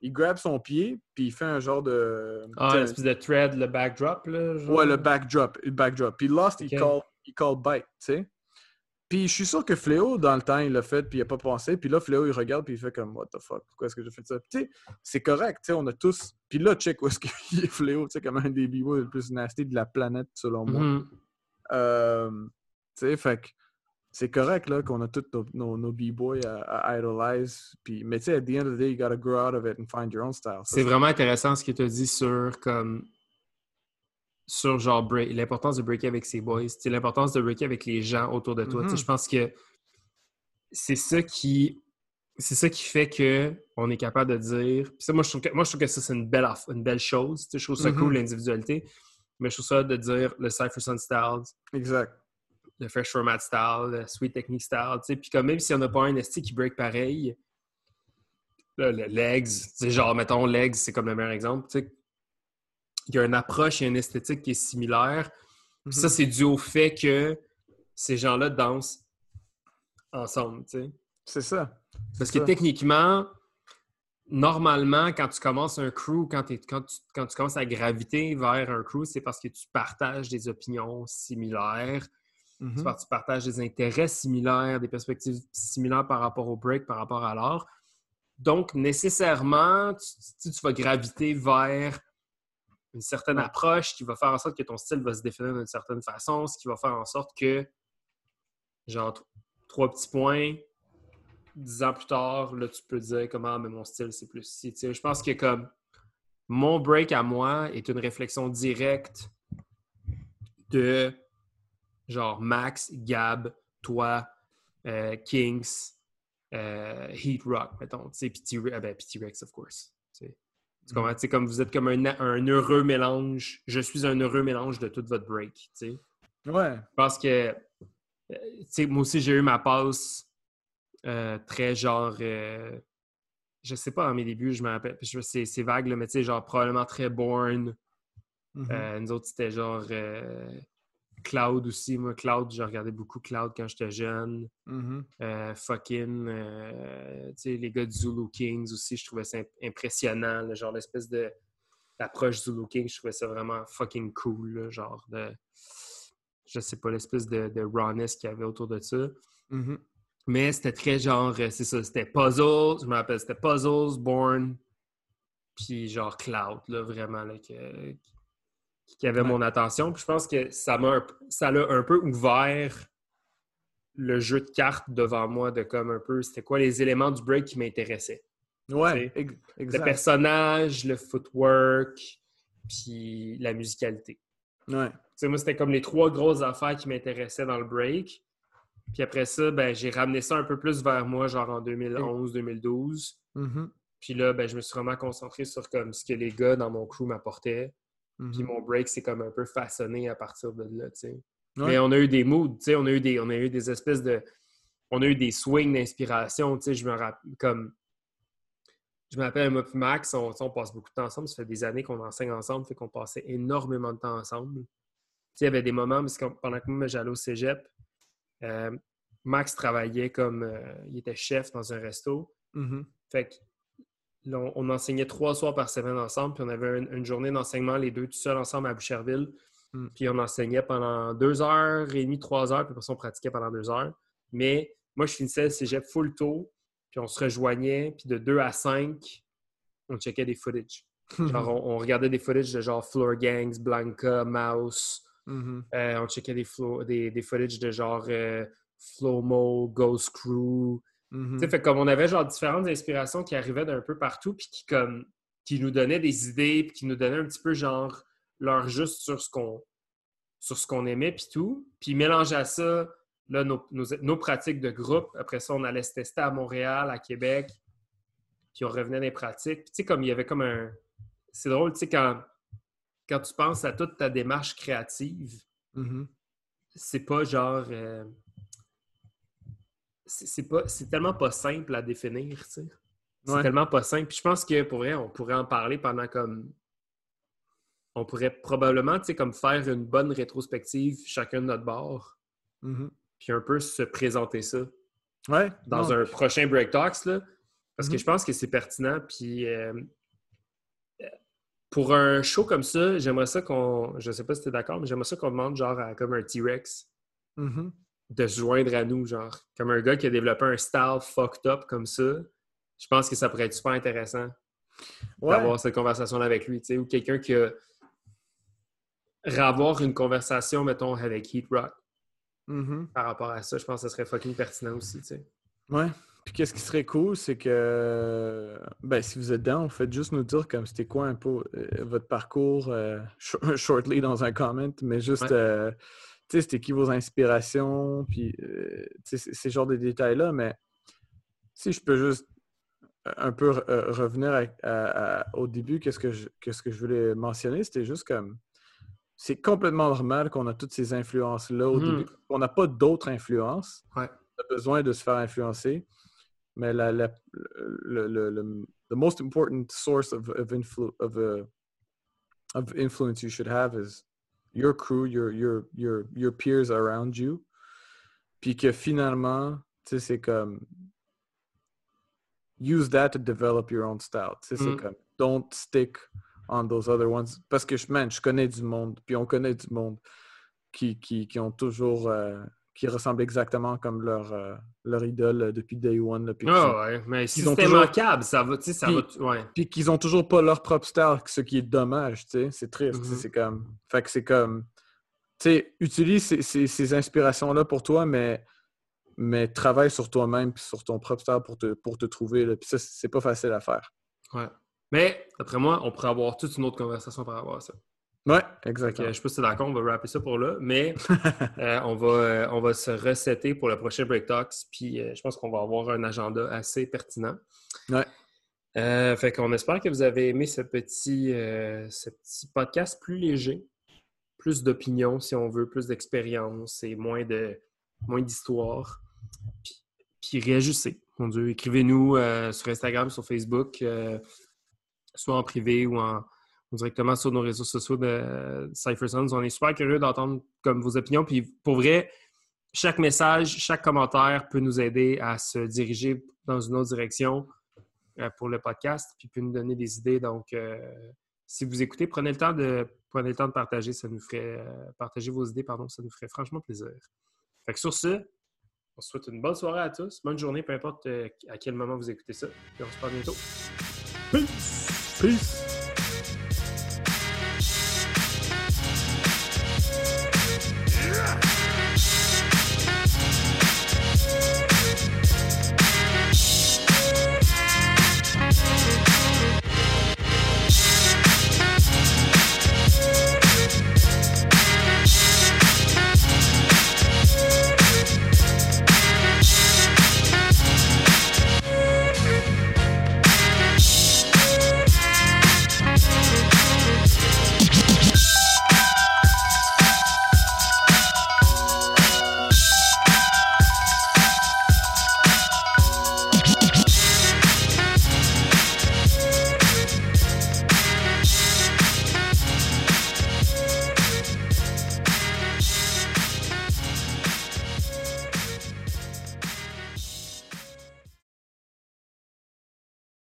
[SPEAKER 2] Il grab son pied, puis il fait un genre de...
[SPEAKER 1] Ah,
[SPEAKER 2] tu sais,
[SPEAKER 1] l'espèce de thread, le backdrop, là. genre?
[SPEAKER 2] Ouais, le backdrop. Le backdrop. Puis Lost, il, call, il call bite, tu sais. Puis je suis sûr que Fléau, dans le temps, il l'a fait, puis il n'a pas pensé. Puis là, Fléau, il regarde, puis il fait comme, What the fuck, pourquoi est-ce que j'ai fait ça? Puis tu sais, c'est correct, tu sais, on a tous. Puis là, check où est-ce qu'il est Fléau, tu sais, comme un des b le plus nasty de la planète, selon moi.
[SPEAKER 1] Mhm.
[SPEAKER 2] Euh, tu sais, fait que c'est correct, là, qu'on a tous nos, nos, nos b-boys à, à idolize. Puis, mais tu sais, at the end of the day, you gotta grow out of it and find your own style.
[SPEAKER 1] C'est vraiment intéressant ce que tu as dit sur comme sur genre break, l'importance de breaker avec ses boys, c'est l'importance de breaker avec les gens autour de toi.
[SPEAKER 2] Mhm.
[SPEAKER 1] Je pense que c'est ça qui c'est ça qui fait que on est capable de dire. puis ça, moi, je trouve que, moi, je trouve que ça, c'est une belle, une belle chose. Je trouve ça cool, l'individualité. Mais je trouve ça de dire le Cypher Sun style,
[SPEAKER 2] Exact.
[SPEAKER 1] le Fresh Format style, le Sweet Technique style. Puis comme même si on n'a pas un ST qui break pareil, là, le legs, tu sais, genre, mettons, legs, c'est comme le meilleur exemple. Il y a une approche et une esthétique qui est similaire. Ça,
[SPEAKER 2] Mhm.
[SPEAKER 1] c'est dû au fait que ces gens-là dansent ensemble. tu sais.
[SPEAKER 2] C'est ça.
[SPEAKER 1] Parce que
[SPEAKER 2] ça.
[SPEAKER 1] techniquement, normalement, quand tu commences un crew, quand, tu, quand tu commences à graviter vers un crew, c'est parce que tu partages des opinions similaires, tu par- tu partages des intérêts similaires, des perspectives similaires par rapport au break, par rapport à l'art. Donc, nécessairement, tu, tu vas graviter vers une certaine approche qui va faire en sorte que ton style va se définir d'une certaine façon, ce qui va faire en sorte que, genre, trois petits points, dix ans plus tard, là, tu peux dire comment, mais mon style, c'est plus si. Je pense que comme mon break à moi est une réflexion directe de genre Max, Gab, toi, euh, Kings, euh, Heat Rock, mettons, tu sais, ah ben, Rex, of course. Tu comprends? Mm. comme vous êtes comme un, un, heureux mélange. Je suis un heureux mélange de tout votre break.
[SPEAKER 2] Ouais.
[SPEAKER 1] Parce que euh, moi aussi, j'ai eu ma passe euh, très genre. Euh, je sais pas, dans mes débuts, je me rappelle. C'est vague, là, mais tu sais, genre probablement très born. Mm-hmm. nous autres, c'était genre Cloud aussi. Moi, Cloud, j'ai regardé beaucoup Cloud quand j'étais jeune.
[SPEAKER 2] Mm-hmm.
[SPEAKER 1] Euh, fucking, euh, tu sais, les gars de Zulu Kings aussi, je trouvais ça impressionnant. genre l'espèce de l'approche Zulu Kings, je trouvais ça vraiment fucking cool. genre de, je sais pas, l'espèce de, de rawness qu'il y avait autour de ça.
[SPEAKER 2] Mm-hmm.
[SPEAKER 1] Mais c'était très genre, euh, c'est ça, c'était Puzzles, je me rappelle, c'était Puzzles, Born, puis genre Cloud, là, vraiment, là, que, qui avait mon attention. Puis je pense que ça m'a ça l'a un peu ouvert le jeu de cartes devant moi de comme un peu c'était quoi les éléments du break qui m'intéressaient.
[SPEAKER 2] Ouais,
[SPEAKER 1] Le personnage, le footwork, puis la musicalité.
[SPEAKER 2] Ouais.
[SPEAKER 1] moi, c'était comme les trois grosses affaires qui m'intéressaient dans le break. Puis après ça, ben, j'ai ramené ça un peu plus vers moi, genre en 2011-2012.
[SPEAKER 2] Mm-hmm.
[SPEAKER 1] Puis là, ben, je me suis vraiment concentré sur comme ce que les gars dans mon crew m'apportaient. Puis
[SPEAKER 2] mhm.
[SPEAKER 1] mon break, c'est comme un peu façonné à partir de là, tu sais. Mais on a eu des moods, tu sais, on a eu des, on a eu des espèces de... On a eu des swings d'inspiration, tu sais, je me rappelle, comme... Je me rappelle, moi Max, on, passe beaucoup de temps ensemble, ça fait des années qu'on enseigne ensemble, fait qu'on passait énormément de temps ensemble. Tu sais, il y avait des moments, parce que pendant que moi, j'allais au cégep, euh, Max travaillait comme... Euh, il était chef dans un resto.
[SPEAKER 2] Mhm.
[SPEAKER 1] Fait que on, enseignait trois soirs par semaine ensemble, puis on avait une, journée d'enseignement, les deux tout seuls ensemble à Boucherville.
[SPEAKER 2] Hmm.
[SPEAKER 1] Puis on enseignait pendant deux heures et demie, trois heures, puis après on pratiquait pendant deux heures. Mais moi, je finissais le cégep full tôt, puis on se rejoignait, puis de deux à cinq, on checkait des footage. Genre, on, regardait des footage de genre Floor Gangs, Blanca, Mouse.
[SPEAKER 2] Mm-hmm.
[SPEAKER 1] Euh, on checkait des, des, des footage de genre euh, Flomo, Ghost Crew,
[SPEAKER 2] Mm-hmm.
[SPEAKER 1] Fait comme on avait genre différentes inspirations qui arrivaient d'un peu partout, puis qui comme qui nous donnaient des idées, puis qui nous donnaient un petit peu genre leur juste sur ce qu'on sur ce qu'on aimait, puis tout. Puis mélanger à ça, là, nos, nos, pratiques de groupe. Après ça, on allait se tester à Montréal, à Québec, puis on revenait des pratiques. Puis tu sais, comme il y avait comme un... C'est drôle, tu sais, quand, quand tu penses à toute ta démarche créative,
[SPEAKER 2] mm-hmm.
[SPEAKER 1] c'est pas genre... Euh, c'est pas c'est tellement pas simple à définir, tu sais. C'est tellement pas simple. Puis je pense que pour vrai, on pourrait en parler pendant comme on pourrait probablement, tu sais, comme faire une bonne rétrospective chacun de notre bord.
[SPEAKER 2] Mm-hmm.
[SPEAKER 1] Puis un peu se présenter ça.
[SPEAKER 2] Ouais.
[SPEAKER 1] Dans un prochain Break Talks, là. Parce que
[SPEAKER 2] mm-hmm.
[SPEAKER 1] je pense que c'est pertinent. Puis euh, pour un show comme ça, j'aimerais ça qu'on. Je sais pas si tu es d'accord, mais j'aimerais ça qu'on demande genre à, comme un T-Rex.
[SPEAKER 2] Mm-hmm
[SPEAKER 1] de se joindre à nous, genre. Comme un gars qui a développé un style fucked up comme ça, je pense que ça pourrait être super intéressant d'avoir cette conversation-là avec lui, tu sais, ou quelqu'un qui a... Ravoir une conversation, mettons, avec Heat Rock.
[SPEAKER 2] Mm-hmm.
[SPEAKER 1] Par rapport à ça, je pense que ça serait fucking pertinent aussi, tu sais.
[SPEAKER 2] Ouais. Puis qu'est-ce qui serait cool, c'est que ben si vous êtes dedans, faites juste nous dire comme c'était quoi un peu euh, votre parcours euh, shortly dans un comment, mais juste euh, tu sais, c'était qui vos inspirations, puis euh, ces genres de détails-là, mais si je peux juste un peu revenir au début, qu'est-ce que, je, ce que je voulais mentionner, c'était juste comme c'est complètement normal qu'on a toutes ces influences-là au début. On n'a pas d'autres influences.
[SPEAKER 1] Ouais.
[SPEAKER 2] On a besoin de se faire influencer. Mais la, la, le, le, le, the most important source of, of, influ, of, uh, of influence you should have is your crew, your, your, your, your peers around you. Puis que finalement, tu sais, c'est comme use that to develop your own style. Tu sais, c'est
[SPEAKER 1] Mm.
[SPEAKER 2] comme don't stick on those other ones. Parce que, man, je connais du monde, puis on connaît du monde qui, qui, qui ont toujours, euh, qui ressemblent exactement comme leur, euh, leur idole depuis Day One. Là, puis
[SPEAKER 1] Ah
[SPEAKER 2] qu'ils-
[SPEAKER 1] ouais, mais si
[SPEAKER 2] ils ont
[SPEAKER 1] c'était
[SPEAKER 2] toujours-
[SPEAKER 1] manquable, ça va, tu sais, ça
[SPEAKER 2] Puis-
[SPEAKER 1] va... Ouais.
[SPEAKER 2] Puis qu'ils ont toujours pas leur propre style, ce qui est dommage, tu sais. C'est triste.
[SPEAKER 1] Mhm.
[SPEAKER 2] C'est comme. Fait que c'est comme. Tu sais, utilise ces, ces- ces inspirations-là pour toi, mais, mais travaille sur toi-même puis sur ton propre style pour te, pour te trouver. Là. Puis ça, c'est pas facile à faire.
[SPEAKER 1] ouais. Mais, d'après moi, on pourrait avoir toute une autre conversation par rapport à ça. Que,
[SPEAKER 2] exactement.
[SPEAKER 1] je sais pas si t'es d'accord, on va rapper ça pour là, mais euh, on, va, euh, on va se resetter pour le prochain Break Talks, puis euh, je pense qu'on va avoir un agenda assez pertinent.
[SPEAKER 2] Ouais.
[SPEAKER 1] Fait qu'on espère que vous avez aimé ce petit, ce petit podcast plus léger, plus d'opinion si on veut, plus d'expérience et moins de moins d'histoire. Puis, puis réagissez, mon Dieu. Écrivez-nous sur Instagram, sur Facebook, soit en privé ou en, directement sur nos réseaux sociaux de Cypher Sons. On est super curieux d'entendre comme vos opinions. Puis pour vrai, chaque message, chaque commentaire peut nous aider à se diriger dans une autre direction euh, pour le podcast, puis peut nous donner des idées. Donc, euh, si vous écoutez, prenez le temps de prenez le temps de partager. Ça nous ferait euh, partager vos idées, pardon, ça nous ferait franchement plaisir. Fait que sur ce, on se souhaite une bonne soirée à tous, bonne journée, peu importe euh, à quel moment vous écoutez ça. Et on se parle bientôt. Peace!
[SPEAKER 2] Peace!